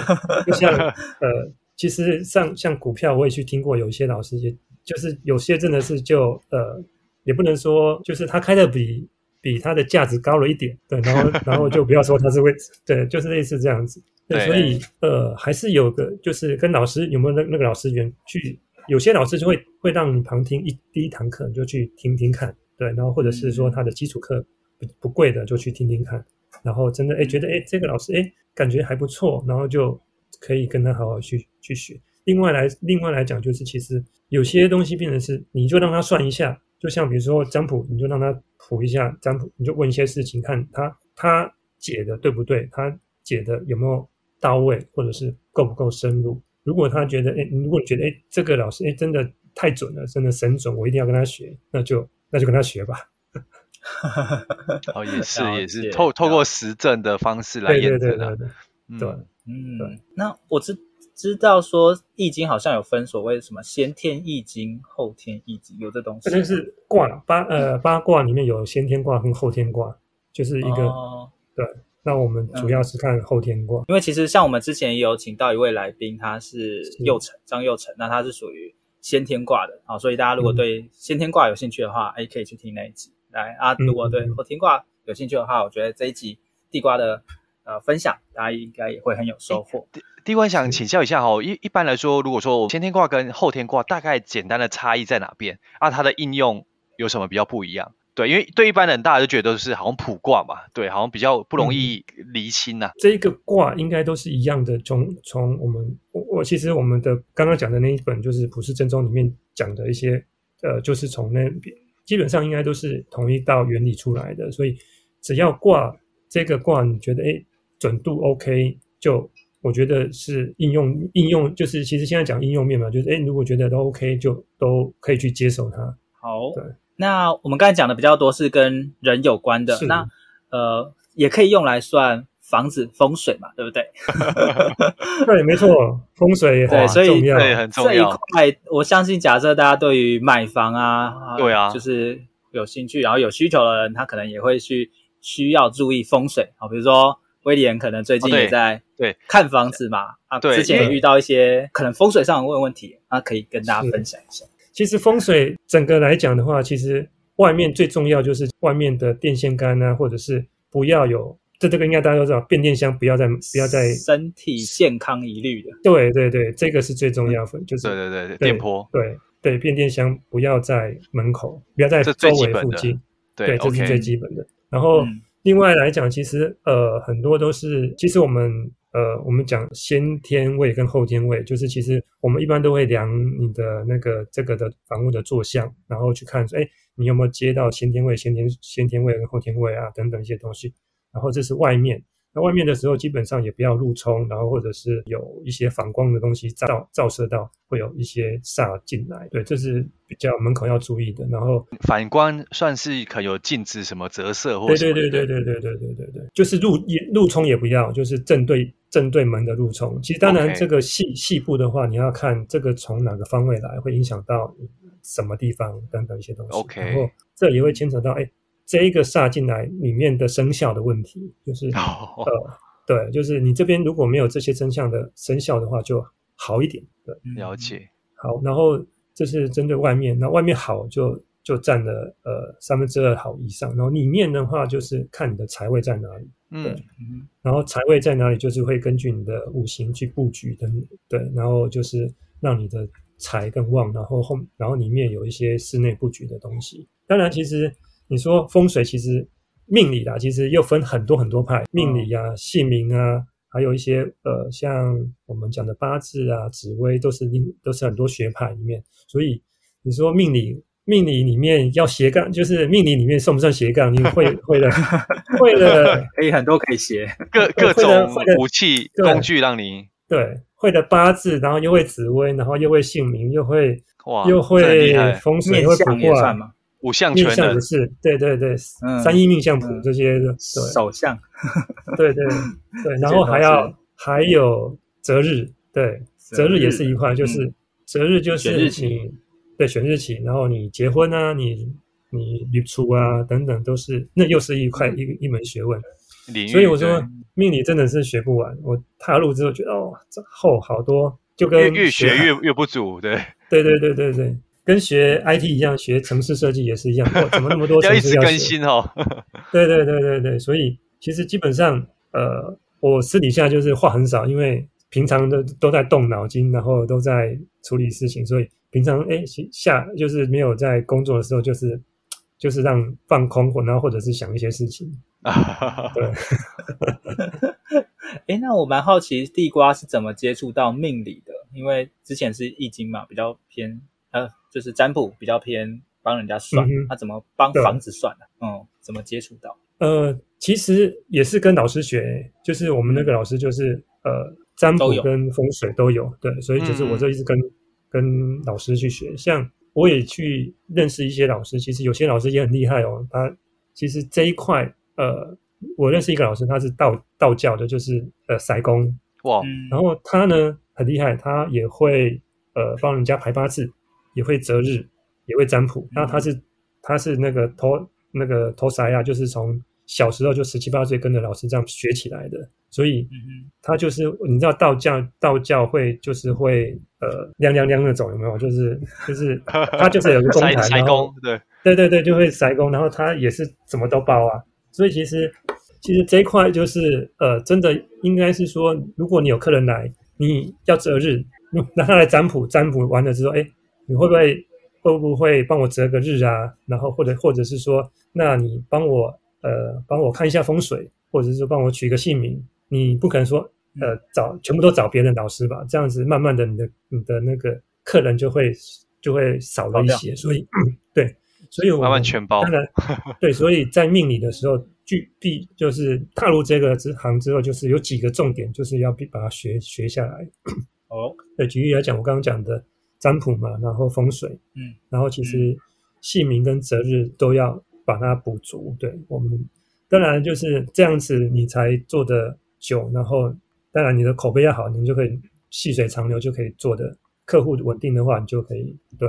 就像 呃，其实像像股票，我也去听过，有一些老师，也就是有些真的是就呃，也不能说，就是他开的比。比它的价值高了一点，对，然后 然后就不要说它是位置，对，就是类似这样子，对，所以呃，还是有个就是跟老师有没有那那个老师缘去，有些老师就会会让你旁听一第一堂课你就去听听看，对，然后或者是说他的基础课不不贵的就去听听看，然后真的哎觉得哎这个老师哎感觉还不错，然后就可以跟他好好去去学。另外来另外来讲就是其实有些东西变成是你就让他算一下。就像比如说占卜，你就让他卜一下占卜，你就问一些事情，看他他解的对不对，他解的有没有到位，或者是够不够深入。如果他觉得，哎，如果你觉得，哎，这个老师，哎，真的太准了，真的神准，我一定要跟他学，那就那就跟他学吧。哦，也是也是，透透过实证的方式来验证的。对对对对对，嗯，对，嗯，对。那我知。知道说易经好像有分所谓什么先天易经、后天易经，有这东西。那是卦八呃八卦里面有先天卦跟后天卦，就是一个、哦、对。那我们主要是看后天卦，因为其实像我们之前也有请到一位来宾，他是右丞张右丞，那他是属于先天卦的啊，所以大家如果对先天卦有兴趣的话，哎、嗯，可以去听那一集。来啊，如果对后天卦有兴趣的话，我觉得这一集地瓜的呃分享，大家应该也会很有收获。第一关想请教一下哈，一一般来说，如果说先天卦跟后天卦大概简单的差异在哪边啊？它的应用有什么比较不一样？对，因为对一般人，大家都觉得都是好像普卦嘛，对，好像比较不容易厘清呐、啊嗯。这个卦应该都是一样的，从从我们我我其实我们的刚刚讲的那一本就是《普世正宗》里面讲的一些，呃，就是从那边基本上应该都是同一道原理出来的，所以只要卦这个卦你觉得哎准度 OK，就我觉得是应用应用就是其实现在讲应用面嘛，就是哎如果觉得都 OK，就都可以去接受它。好，对。那我们刚才讲的比较多是跟人有关的，那呃也可以用来算房子风水嘛，对不对？对，没错，风水也很重要，对，很重要。这一块我相信，假设大家对于买房啊，对啊，就是有兴趣，然后有需求的人，他可能也会去需要注意风水啊。比如说威廉可能最近也在对。看房子嘛，啊，之前也遇到一些可能风水上的问问题，那可以跟大家分享一下。其实风水整个来讲的话，其实外面最重要就是外面的电线杆啊，或者是不要有，这这个应该大家都知道，变电箱不要在不要在身体健康疑虑的。对对对，这个是最重要的，就是对对对，电波，对对，变电箱不要在门口，不要在周围附近，对，这是最基本的。然后另外来讲，其实呃很多都是，其实我们。呃，我们讲先天位跟后天位，就是其实我们一般都会量你的那个这个的房屋的坐向，然后去看说，哎，你有没有接到先天位、先天先天位跟后天位啊等等一些东西，然后这是外面。那外面的时候，基本上也不要入冲，然后或者是有一些反光的东西照照射到，会有一些煞进来。对，这是比较门口要注意的。然后反光算是可有禁止什么折射或？对对对对对对对对对对，就是入也入冲也不要，就是正对正对门的入冲。其实当然这个细细部的话，你要看这个从哪个方位来，会影响到什么地方等等一些东西。OK，然后这也会牵扯到哎。这一个煞进来里面的生肖的问题，就是、oh. 呃，对，就是你这边如果没有这些真相的生肖的话，就好一点。对，了解。好，然后这是针对外面，那外面好就就占了呃三分之二好以上，然后里面的话就是看你的财位在哪里。对，嗯，然后财位在哪里，就是会根据你的五行去布局的。对，然后就是让你的财更旺，然后后然后里面有一些室内布局的东西。当然，其实。你说风水其实命理啦，其实又分很多很多派，命理啊、姓名啊，还有一些呃，像我们讲的八字啊、紫微，都是另都是很多学派里面。所以你说命理命理里面要斜杠，就是命理里面算不算斜杠？你会会 的，会的，可以很多可以斜，各各种武器工具让你对会的八字，然后又会紫微，然后又会姓名，又会哇，又会风水，又会卜卦。五项全能。是，对对对，嗯、三一命相谱这些的，手相，对 对对，然后还要还有择日，对，择日也是一块，就是择日就是你，对，选日期，然后你结婚啊，你你旅出啊等等都是，那又是一块一一门学问，所以我说命理真的是学不完，我踏入之后觉得哦，这后好多，就跟越学越越不足，对，对对对对对。跟学 IT 一样，学城市设计也是一样。哦，怎么那么多 城市要学？要一直更新哦。对对对对对，所以其实基本上，呃，我私底下就是话很少，因为平常都都在动脑筋，然后都在处理事情，所以平常哎下就是没有在工作的时候，就是就是让放空，或然后或者是想一些事情。对。哎，那我蛮好奇地瓜是怎么接触到命理的？因为之前是易经嘛，比较偏呃。就是占卜比较偏帮人家算，他、嗯啊、怎么帮房子算呢、啊？嗯，怎么接触到？呃，其实也是跟老师学，就是我们那个老师就是呃占卜跟风水都有，对，所以就是我就一直跟、嗯、跟老师去学，像我也去认识一些老师，其实有些老师也很厉害哦。他其实这一块，呃，我认识一个老师，他是道道教的，就是呃塞公哇，然后他呢很厉害，他也会呃帮人家排八字。也会择日，也会占卜。那他是他是那个托那个托啥呀？就是从小时候就十七八岁跟着老师这样学起来的。所以他就是你知道道教道教会就是会呃亮亮亮那种有没有？就是就是 他就是有个公坛，然后对对对对，就会塞公，然后他也是什么都包啊。所以其实其实这一块就是呃真的应该是说，如果你有客人来，你要择日，让他来占卜，占卜完了之后，哎，你会不会会不会帮我择个日啊？然后或者或者是说，那你帮我呃帮我看一下风水，或者是说帮我取个姓名。你不可能说，呃，找全部都找别人老师吧？这样子慢慢的，你的你的那个客人就会就会少了一些。所以，嗯、对，所以我慢慢全包。当然，对，所以在命理的时候，具必就是踏入这个之行之后，就是有几个重点，就是要必把它学学下来。哦，对，举例来讲，我刚刚讲的占卜嘛，然后风水，嗯，然后其实姓名跟择日都要把它补足。对我们，当然就是这样子，你才做的。久，然后当然你的口碑要好，你就可以细水长流，就可以做的客户稳定的话，你就可以对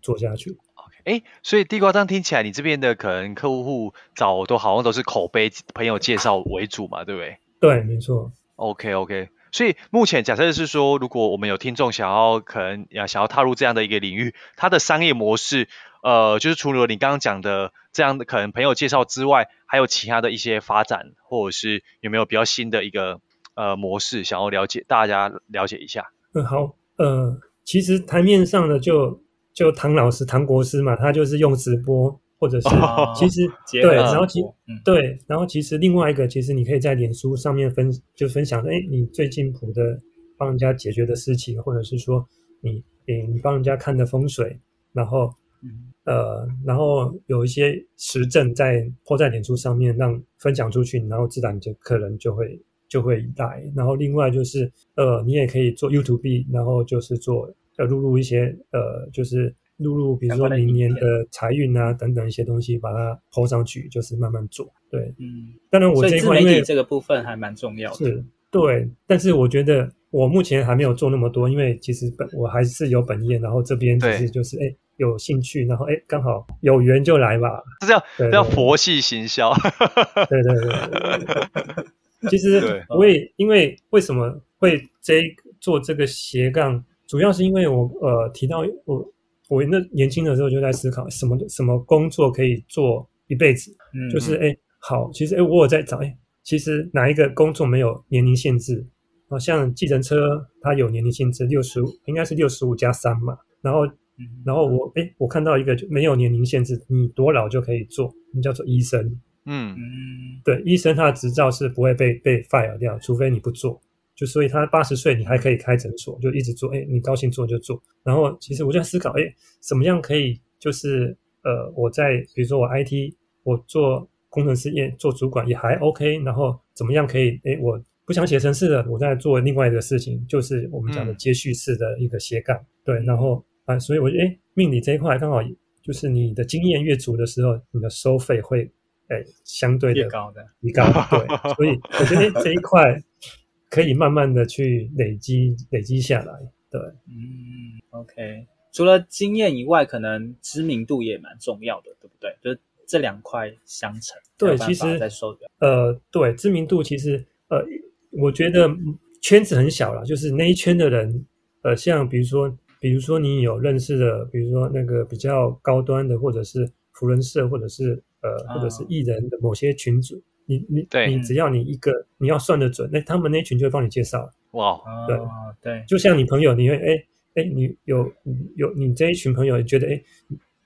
做下去。OK，哎，所以地瓜这样听起来，你这边的可能客户找都好像都是口碑朋友介绍为主嘛，对不对？对，没错。OK OK，所以目前假设是说，如果我们有听众想要可能要想要踏入这样的一个领域，它的商业模式，呃，就是除了你刚刚讲的这样的可能朋友介绍之外，还有其他的一些发展，或者是有没有比较新的一个呃模式，想要了解大家了解一下？嗯，好，呃，其实台面上的就就唐老师唐国师嘛，他就是用直播，或者是、哦、其实 对，然后其、嗯、对，然后其实另外一个，其实你可以在脸书上面分就分享，哎，你最近谱的帮人家解决的事情，或者是说你诶你帮人家看的风水，然后。嗯、呃，然后有一些实证在泼在脸书上面，让分享出去，然后自然就客人就会就会来。然后另外就是呃，你也可以做 YouTube，然后就是做呃录入一些呃，就是录入比如说明年的财运啊等等一些东西，把它抛上去，就是慢慢做。对，嗯，当然我这一块因为这个部分还蛮重要的。是，对，但是我觉得我目前还没有做那么多，因为其实本我还是有本业，然后这边其实就是哎。有兴趣，然后哎，刚好有缘就来吧。这叫这叫佛系行销。对对对，对。其实我也因为为什么会这做这个斜杠，主要是因为我呃提到我我那年轻的时候就在思考什么什么工作可以做一辈子。嗯，就是哎好，其实哎我有在找哎，其实哪一个工作没有年龄限制？好像计程车它有年龄限制，六十五应该是六十五加三嘛，然后。然后我哎，我看到一个就没有年龄限制，你多老就可以做，你叫做医生。嗯嗯，对，医生他的执照是不会被被 fire 掉，除非你不做。就所以他八十岁你还可以开诊所，就一直做。哎，你高兴做就做。然后其实我就在思考，哎，怎么样可以就是呃，我在比如说我 IT，我做工程师也做主管也还 OK。然后怎么样可以？哎，我不想写程式了，我在做另外一个事情，就是我们讲的接续式的一个斜杠。嗯、对，然后。啊，所以我觉得，哎，命理这一块刚好就是你的经验越足的时候，你的收费会，哎，相对的越高的，越高。对，所以我觉得这一块可以慢慢的去累积，累积下来。对，嗯，OK。除了经验以外，可能知名度也蛮重要的，对不对？就是这两块相乘。对，其实呃，对，知名度其实呃，我觉得圈子很小了，就是那一圈的人，呃，像比如说。比如说你有认识的，比如说那个比较高端的，或者是福人社，或者是呃，或者是艺人的某些群组，你你你只要你一个你要算得准，那他们那群就会帮你介绍。哇，对对，就像你朋友，你会哎哎，你有有你这一群朋友，你觉得哎，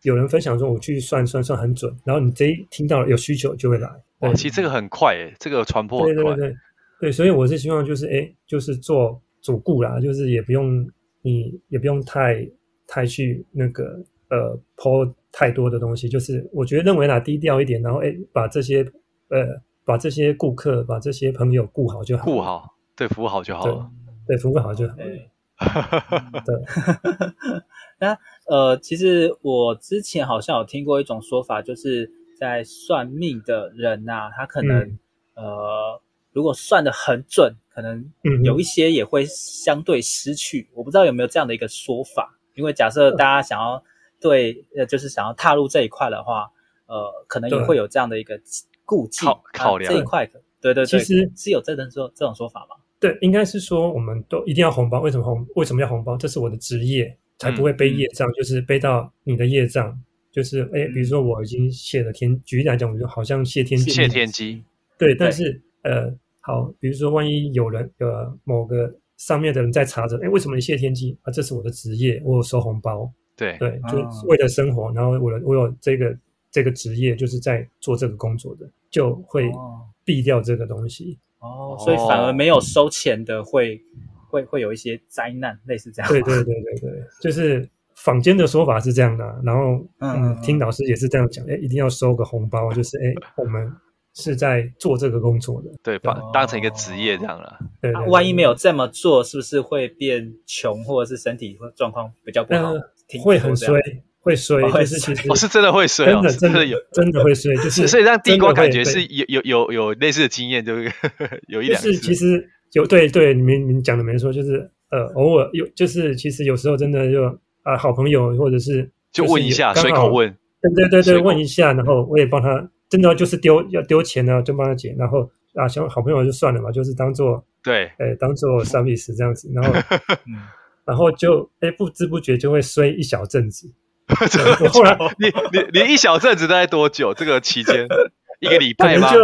有人分享说我去算算算很准，然后你这一听到有需求就会来。哇，其实这个很快诶，这个传播很快。对对对对，所以我是希望就是哎，就是做主顾啦，就是也不用。你也不用太太去那个呃抛太多的东西，就是我觉得认为啦低调一点，然后哎把这些呃把这些顾客把这些朋友顾好就好，顾好对服务好就好了，对，对服务好就好了。对，那呃其实我之前好像有听过一种说法，就是在算命的人呐、啊，他可能、嗯、呃。如果算得很准，可能有一些也会相对失去。嗯、我不知道有没有这样的一个说法。因为假设大家想要对呃，就是想要踏入这一块的话，呃，可能也会有这样的一个顾忌考考量。这一块，的对对对，其实是有这种说这种说法吗？对，应该是说我们都一定要红包。为什么红？为什么要红包？这是我的职业，才不会背业障，嗯、就是背到你的业障。就是哎，比如说我已经谢了天，举例来讲，我就好像谢天机。谢天机。对，但是呃，好，比如说万一有人呃某个上面的人在查着，哎，为什么你谢天机啊？这是我的职业，我有收红包。对对，就为了生活，然后我我有这个这个职业，就是在做这个工作的，就会避掉这个东西。哦，所以反而没有收钱的会会会有一些灾难，类似这样。对对对对对，就是。坊间的说法是这样的，然后嗯，嗯，听老师也是这样讲，哎，一定要收个红包，就是哎，我们是在做这个工作的，对，把当成一个职业这样了。对，对，对，啊，万一没有这么做，是不是会变穷，或者是身体状况比较不好？呃、会很衰，会衰，哦、就是其实我、哦、是真的会衰、哦，真的真的有真的会衰，就是所以让地瓜感觉是有有有有类似的经验，就是？有一两是其实有对对，你们你们讲的没错，就是呃，偶尔有，就是其实有时候真的就。啊，好朋友或者是就问一下，随口问，对对对对，问一下，然后我也帮他，真的就是丢要丢钱呢，就帮他捡，然后啊，像好朋友就算了嘛，就是当做对，哎，当做 service 这样子，然后 然后就哎不知不觉就会衰一小阵子，后来你你你一小阵子大概多久？这个期间一个礼拜吗？就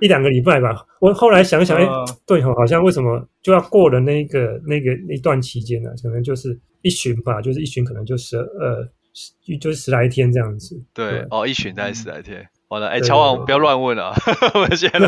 一两个礼拜吧。我后来想想，哎，对哦，好像为什么就要过了那个那个那段期间呢？可能就是。一旬吧，就是一旬，可能就十呃，就是十来天这样子。对，哦，一旬大概十来天。完了，哎，乔王不要乱问啊！我们现在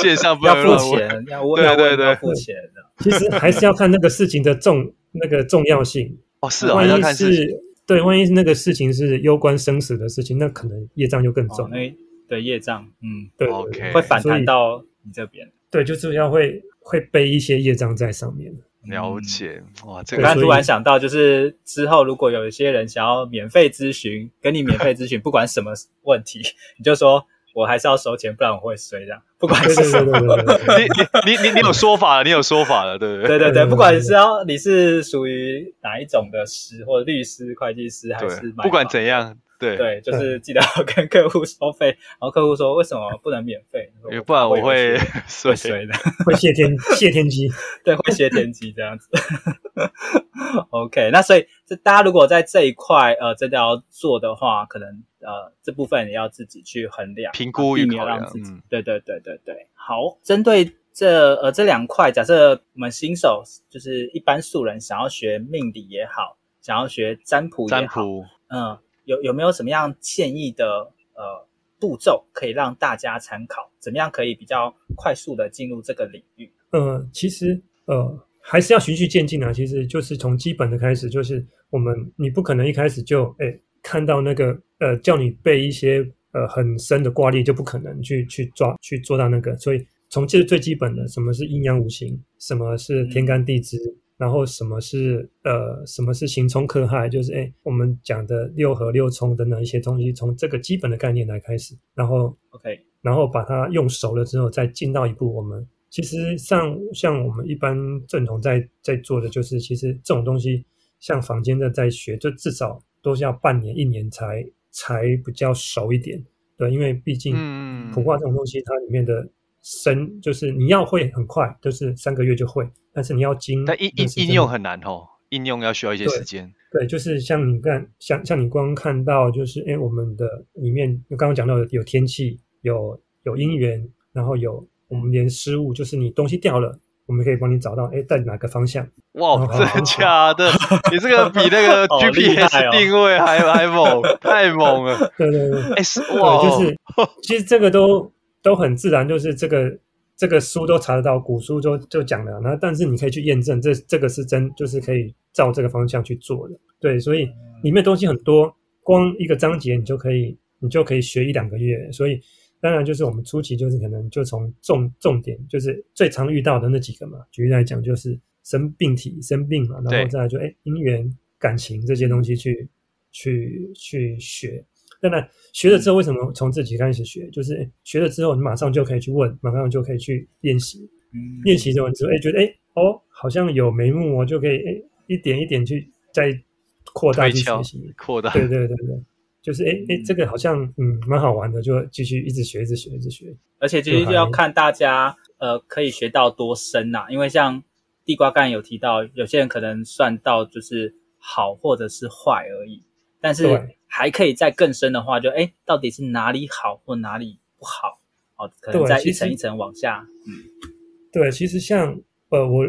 线上不要付钱，要问，对对对，付钱的。其实还是要看那个事情的重那个重要性。哦，是啊，万一是，对，万一那个事情是攸关生死的事情，那可能业障就更重。哎，对，业障，嗯，对，OK，会反弹到你这边。对，就是要会会背一些业障在上面。了解哇，这个我刚突然想到，就是之后如果有一些人想要免费咨询，跟你免费咨询，不管什么问题，你就说我还是要收钱，不然我会衰这样。不管是什么，你你你你有说法了，你有说法了，对不对？对对对，不管是要你是属于哪一种的师，或者律师、会计师，还是不管怎样。对对，就是记得要跟客户收费，然后客户说为什么不能免费？不然我会碎碎 的，会谢天谢天机，对，会谢天机这样子。OK，那所以这大家如果在这一块呃真的要做的话，可能呃这部分也要自己去衡量、评估与考量自己。对对对对对，好，针对这呃这两块，假设我们新手就是一般素人想要学命理也好，想要学占卜也好，嗯。有有没有什么样建议的呃步骤可以让大家参考？怎么样可以比较快速的进入这个领域？呃，其实呃还是要循序渐进啊。其实就是从基本的开始，就是我们你不可能一开始就诶看到那个呃叫你背一些呃很深的卦例，就不可能去去抓去做到那个。所以从这最基本的，什么是阴阳五行，什么是天干地支。嗯然后什么是呃什么是行冲克害，就是哎我们讲的六合六冲等等一些东西，从这个基本的概念来开始，然后 OK，然后把它用熟了之后，再进到一步。我们其实像像我们一般正统在在做的，就是其实这种东西，像坊间的在学，就至少都是要半年一年才才比较熟一点，对，因为毕竟卜卦这种东西，它里面的。深就是你要会很快，就是三个月就会，但是你要精，但应应应用很难哦，应用要需要一些时间。对，对，就是像你看，像像你光看到就是，哎，我们的里面，刚刚讲到有天气，有有姻缘，然后有我们连失误，就是你东西掉了，我们可以帮你找到，哎，在哪个方向？哇，真的假的？你这个比那个 GPS 定位还还猛，太猛了！对对对，哎，哇，就是其实这个都。都很自然，就是这个这个书都查得到，古书就就讲了。那但是你可以去验证，这这个是真，就是可以照这个方向去做的。对，所以里面东西很多，光一个章节你就可以你就可以学一两个月。所以当然就是我们初期就是可能就从重重点，就是最常遇到的那几个嘛。举例来讲，就是生病体生病嘛，然后再来就哎姻缘感情这些东西去去去学。当然，学了之后为什么从自己开始学？就是学了之后，你马上就可以去问，马上就可以去练习。练习之后，你就哎觉得哎哦，好像有眉目，我就可以哎一点一点去再扩大去学习，扩大。对对对对，就是哎哎，这个好像嗯蛮好玩的，就继续一直学，一直学，一直学。而且其实就要看大家呃可以学到多深呐、啊，因为像地瓜刚才有提到，有些人可能算到就是好或者是坏而已，但是还可以再更深的话就，就哎到底是哪里好或哪里不好哦，可能再一层一层往下。嗯，对，其实像呃我。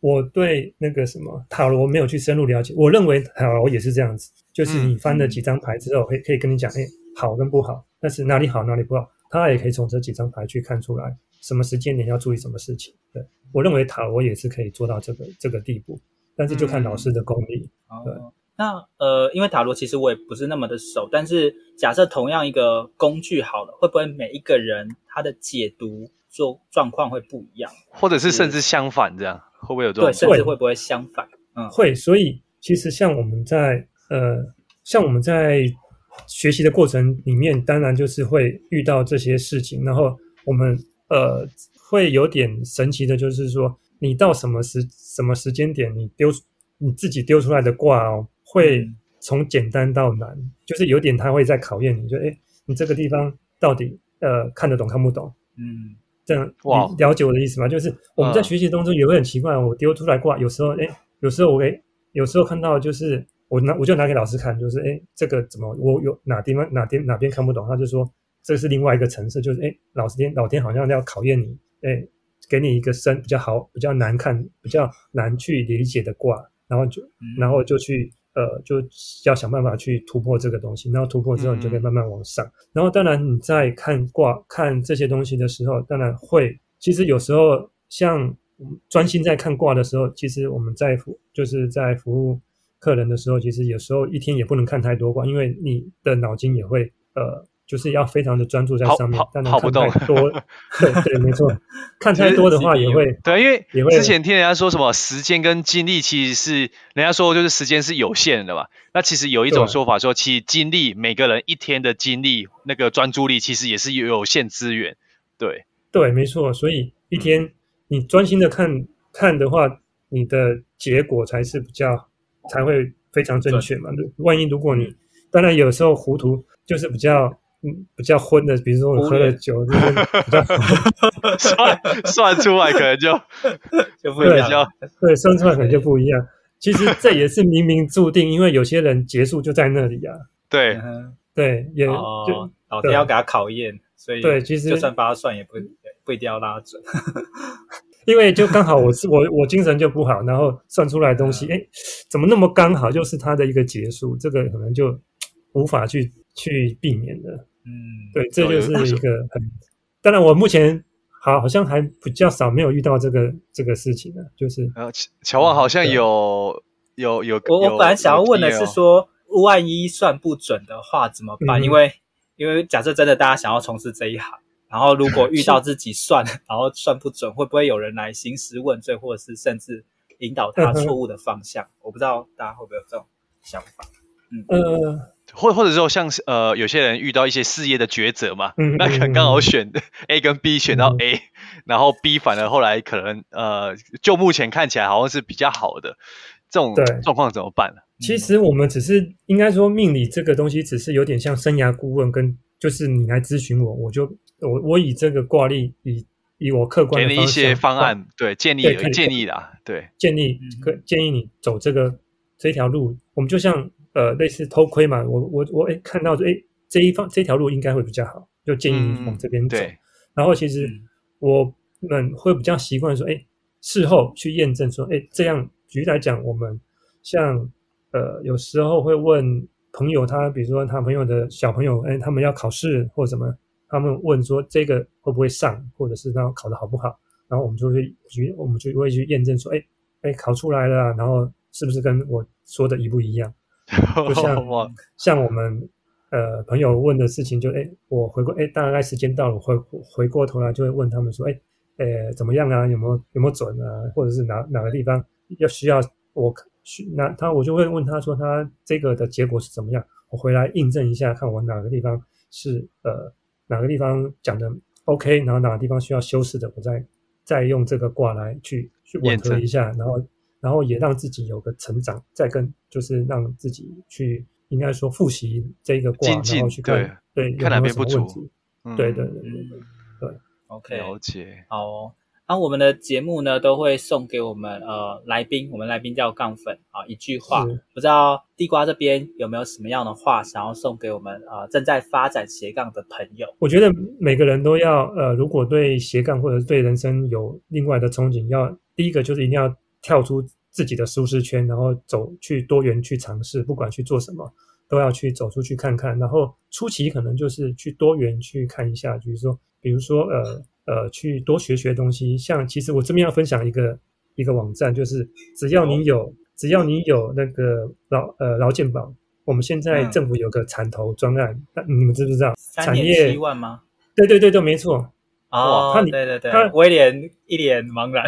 我对那个什么塔罗没有去深入了解，我认为塔罗也是这样子，就是你翻了几张牌之后，可以可以跟你讲，哎，好跟不好，但是哪里好哪里不好，他也可以从这几张牌去看出来，什么时间点要注意什么事情。对，我认为塔罗也是可以做到这个这个地步，但是就看老师的功力。对，哦、那呃，因为塔罗其实我也不是那么的熟，但是假设同样一个工具好了，会不会每一个人他的解读做状况会不一样，或者是甚至相反这样？会不会有这种？对，甚至会不会相反？嗯，会。所以其实像我们在呃，像我们在学习的过程里面，当然就是会遇到这些事情。然后我们呃，会有点神奇的，就是说，你到什么时什么时间点，你丢你自己丢出来的卦哦，会从简单到难，嗯、就是有点它会在考验你，就哎，你这个地方到底呃看得懂看不懂？嗯。这样你了解我的意思吗？就是我们在学习当中也会很奇怪，我丢出来卦，有时候哎，有时候我给，有时候看到就是我拿我就拿给老师看，就是哎，这个怎么我有哪地方哪边哪边看不懂，他就说这是另外一个层次，就是哎，老师天老天好像要考验你，哎，给你一个深比较好比较难看比较难去理解的卦，然后就然后就去。呃，就要想办法去突破这个东西，然后突破之后，你就可以慢慢往上。嗯、然后，当然你在看卦、看这些东西的时候，当然会，其实有时候像专心在看卦的时候，其实我们在服就是在服务客人的时候，其实有时候一天也不能看太多卦，因为你的脑筋也会呃。就是要非常的专注在上面，但看太多，对对，没错，看太多的话也会对，因为也之前听人家说什么时间跟精力其实是人家说就是时间是有限的嘛，那其实有一种说法说，其实精力每个人一天的精力那个专注力其实也是有有限资源，对。对，没错，所以一天你专心的看看的话，你的结果才是比较才会非常正确嘛。万一如果你当然有时候糊涂，就是比较。嗯，比较昏的，比如说我喝了酒，就是比较算算出来可能就 就不一样，对，算出来可能就不一样。其实这也是冥冥注定，因为有些人结束就在那里啊。对，对，也就老天要给他考验，所以对，其实就算把他算，也不不一定要拉准，因为就刚好我是我我精神就不好，然后算出来的东西，哎，怎么那么刚好就是他的一个结束？这个可能就无法去去避免的。嗯，对，这就是一个很，当然我目前好好像还比较少没有遇到这个这个事情呢，就是，呃，乔旺好像有有有，我我本来想要问的是说，万一算不准的话怎么办？因为因为假设真的大家想要从事这一行，然后如果遇到自己算 然后算不准，会不会有人来兴师问罪，或者是甚至引导他错误的方向？我不知道大家会不会有这种想法？嗯呃。或或者说像是呃有些人遇到一些事业的抉择嘛，嗯、那可能刚好选 A 跟 B 选到 A，、嗯、然后 B 反而后来可能呃就目前看起来好像是比较好的这种状况怎么办呢？其实我们只是应该说命理这个东西只是有点像生涯顾问，跟就是你来咨询我，我就我我以这个挂历以以我客观的给你一些方案，对建议建议的对建议建议你走这个这条路，我们就像。呃，类似偷窥嘛，我我我哎，看到说哎，这一方这条路应该会比较好，就建议你往这边走。嗯、然后其实我们会比较习惯说，哎，事后去验证说，哎，这样举例来讲，我们像呃有时候会问朋友他，比如说他朋友的小朋友，哎，他们要考试或什么，他们问说这个会不会上，或者是他考的好不好，然后我们就会去，我们就会去验证说，哎哎，考出来了，然后是不是跟我说的一不一样？就像像我们呃朋友问的事情就，就哎我回过哎大概时间到了，我回回过头来就会问他们说，哎呃怎么样啊？有没有有没有准啊？或者是哪哪个地方要需要我去那他我就会问他说他这个的结果是怎么样？我回来印证一下，看我哪个地方是呃哪个地方讲的 OK，然后哪个地方需要修饰的，我再再用这个卦来去去吻合一下，然后。然后也让自己有个成长，再跟就是让自己去应该说复习这个卦，然后去看对，对看哪边不足，嗯、对对对对对，对，OK，了解，好哦。那、啊、我们的节目呢，都会送给我们呃来宾，我们来宾叫杠粉啊，一句话，不知道地瓜这边有没有什么样的话想要送给我们呃正在发展斜杠的朋友？我觉得每个人都要呃，如果对斜杠或者是对人生有另外的憧憬，要第一个就是一定要跳出自己的舒适圈，然后走去多元去尝试，不管去做什么，都要去走出去看看。然后初期可能就是去多元去看一下，比如说，比如说呃。呃，去多学学东西。像其实我这边要分享一个一个网站，就是只要你有只要你有那个劳呃劳健保，我们现在政府有个产投专案，那、嗯、你们知不知道？产业七万吗？对对对对，没错。哦，他里对对对，它威廉一脸茫然。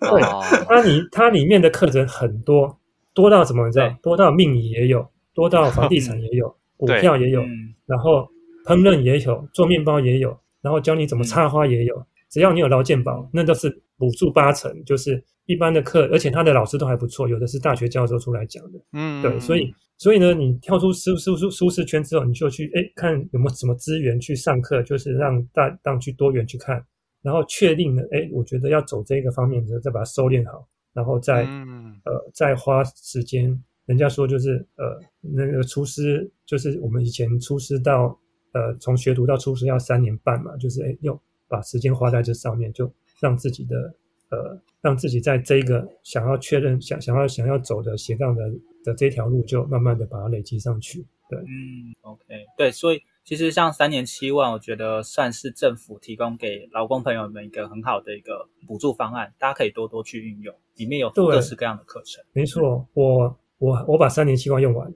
对，它里它里面的课程很多，多到什么你知道？多到命理也有，多到房地产也有，股票也有，然后烹饪也有，做面包也有。然后教你怎么插花也有，嗯、只要你有劳健保，那都是补助八成，就是一般的课，而且他的老师都还不错，有的是大学教授出来讲的，嗯，对，所以所以呢，你跳出舒舒舒舒适圈之后，你就去哎看有没有什么资源去上课，就是让大让去多元去看，然后确定了，哎，我觉得要走这个方面的，再把它收敛好，然后再、嗯、呃再花时间，人家说就是呃那个厨师，就是我们以前厨师到。呃，从学徒到出师要三年半嘛，就是哎，又把时间花在这上面，就让自己的呃，让自己在这一个想要确认、想想要想要走的斜杠的的这条路，就慢慢的把它累积上去。对，嗯，OK，对，所以其实像三年七万，我觉得算是政府提供给劳工朋友们一个很好的一个补助方案，大家可以多多去运用，里面有各式各样的课程。没错，我我我把三年七万用完，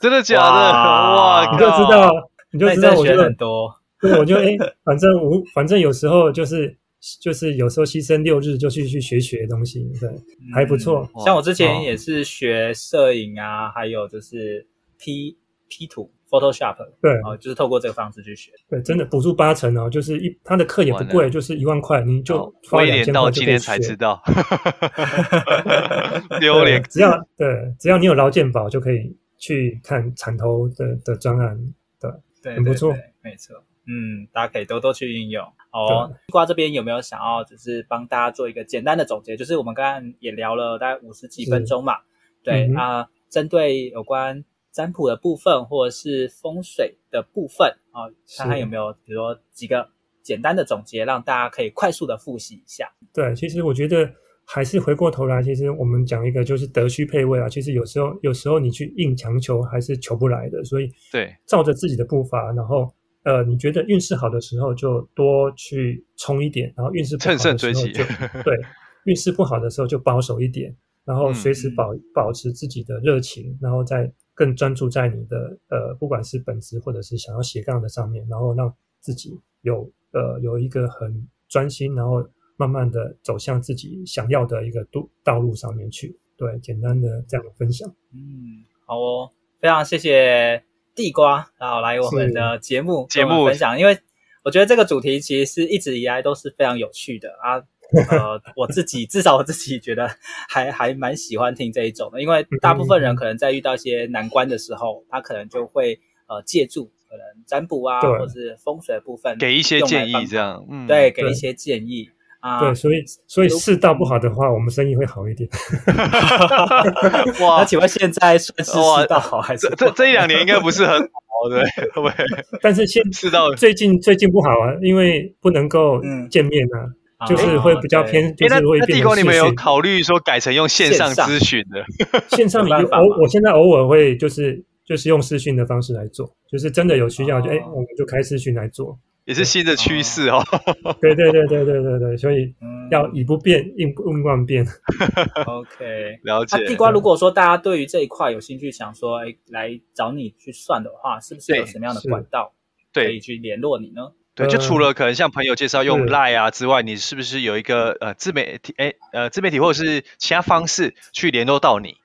真的假的？哇，哇你就知道。你就知道，我觉得很多，对，我就哎，反正无，反正有时候就是就是有时候牺牲六日就去去学学东西，对，还不错。像我之前也是学摄影啊，还有就是 P P 图 Photoshop，对，哦，就是透过这个方式去学。对，真的补助八成哦，就是一他的课也不贵，就是一万块，你就花两千块就可以学。到今天才知道，丢脸。只要对，只要你有劳健保就可以去看产投的的专案，对。对，很不错，没错，嗯，大家可以多多去应用。哦，地瓜这边有没有想要，就是帮大家做一个简单的总结？就是我们刚刚也聊了大概五十几分钟嘛，对啊，针对有关占卜的部分或者是风水的部分啊，看看有没有，比如说几个简单的总结，让大家可以快速的复习一下。对，其实我觉得。还是回过头来，其实我们讲一个就是德需配位啊。其实有时候，有时候你去硬强求，还是求不来的。所以，对，照着自己的步伐，然后，呃，你觉得运势好的时候就多去冲一点，然后运势不好的时候就乘胜追击，对，运势不好的时候就保守一点，然后随时保、嗯、保持自己的热情，然后再更专注在你的呃，不管是本职或者是想要斜杠的上面，然后让自己有呃有一个很专心，然后。慢慢的走向自己想要的一个道道路上面去，对，简单的这样的分享。嗯，好哦，非常谢谢地瓜，然后来我们的节目节目分享，因为我觉得这个主题其实是一直以来都是非常有趣的啊。呃，我自己至少我自己觉得还还蛮喜欢听这一种的，因为大部分人可能在遇到一些难关的时候，他可能就会呃借助可能占卜啊，或者是风水的部分，给一些建议，这样，嗯，对，给一些建议。啊，对，所以所以世道不好的话，我们生意会好一点。哇，那请问现在算是世道好还是这 这一两年应该不是很好，对不对？但是现世道最近最近不好啊，因为不能够见面啊，就是会比较偏，就是会变。那地瓜你们有考虑说改成用线上咨询的？线上你偶我现在偶尔会就是就是用视讯的方式来做，就是真的有需要就哎，我们就开视讯来做。也是新的趋势哦。对对对对对对对，所以要以不变应应万变。OK，了解。那地瓜，如果说大家对于这一块有兴趣，想说哎来找你去算的话，是不是有什么样的管道可以去联络你呢？对，就除了可能像朋友介绍用 Line 啊之外，你是不是有一个呃自媒体哎呃自媒体或者是其他方式去联络到你？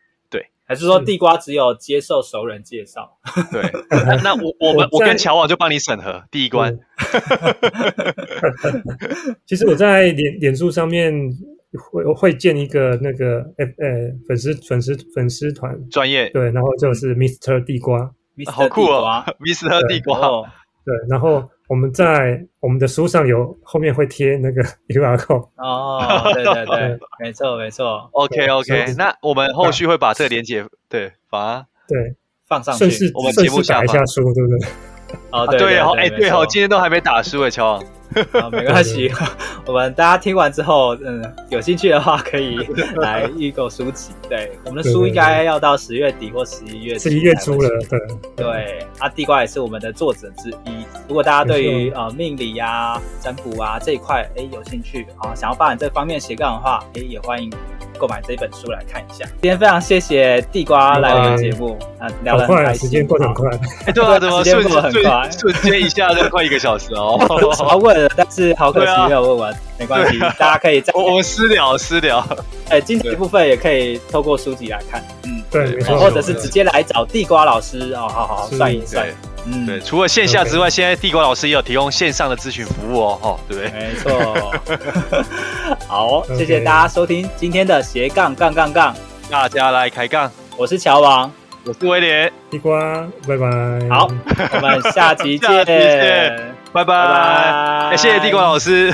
还是说地瓜只有接受熟人介绍？对，那我我们我跟乔网就帮你审核第一关。其实我在脸脸书上面会会建一个那个呃呃粉丝粉丝粉丝团。专业。对，然后就是 Mr 地瓜，好酷哦，Mister 地瓜，对，然后我们在我们的书上有后面会贴那个 QR code 哦，对对对，没错没错，OK OK，那我们后续会把这个连接对把对。放上去，顺势我们节目打一下书，对不对？哦对哦，哎对哦，今天都还没打书哎，乔王。啊，没关系，我们大家听完之后，嗯，有兴趣的话可以来预购书籍。对，我们的书应该要到十月底或十一月，十一月初了。对对，啊，地瓜也是我们的作者之一。如果大家对于呃命理呀、占卜啊这一块，哎，有兴趣啊，想要发展这方面斜杠的话，哎，也欢迎。购买这本书来看一下。今天非常谢谢地瓜来我们节目，啊，聊得很开心，时间过得很快。哎，对啊，怎么 时间过得很快？瞬间一下就快一个小时哦。我要问了，但是好可惜没有问完，没关系，大家可以再我们私聊私聊。哎，精彩部分也可以透过书籍来看，嗯，对，或者是直接来找地瓜老师哦，好好算一算。嗯，对，除了线下之外，现在地瓜老师也有提供线上的咨询服务哦，哈，对不对？没错。好，谢谢大家收听今天的斜杠杠杠杠，大家来开杠。我是乔王，我是威廉，地瓜，拜拜。好，我们下期见，拜拜。谢谢地瓜老师。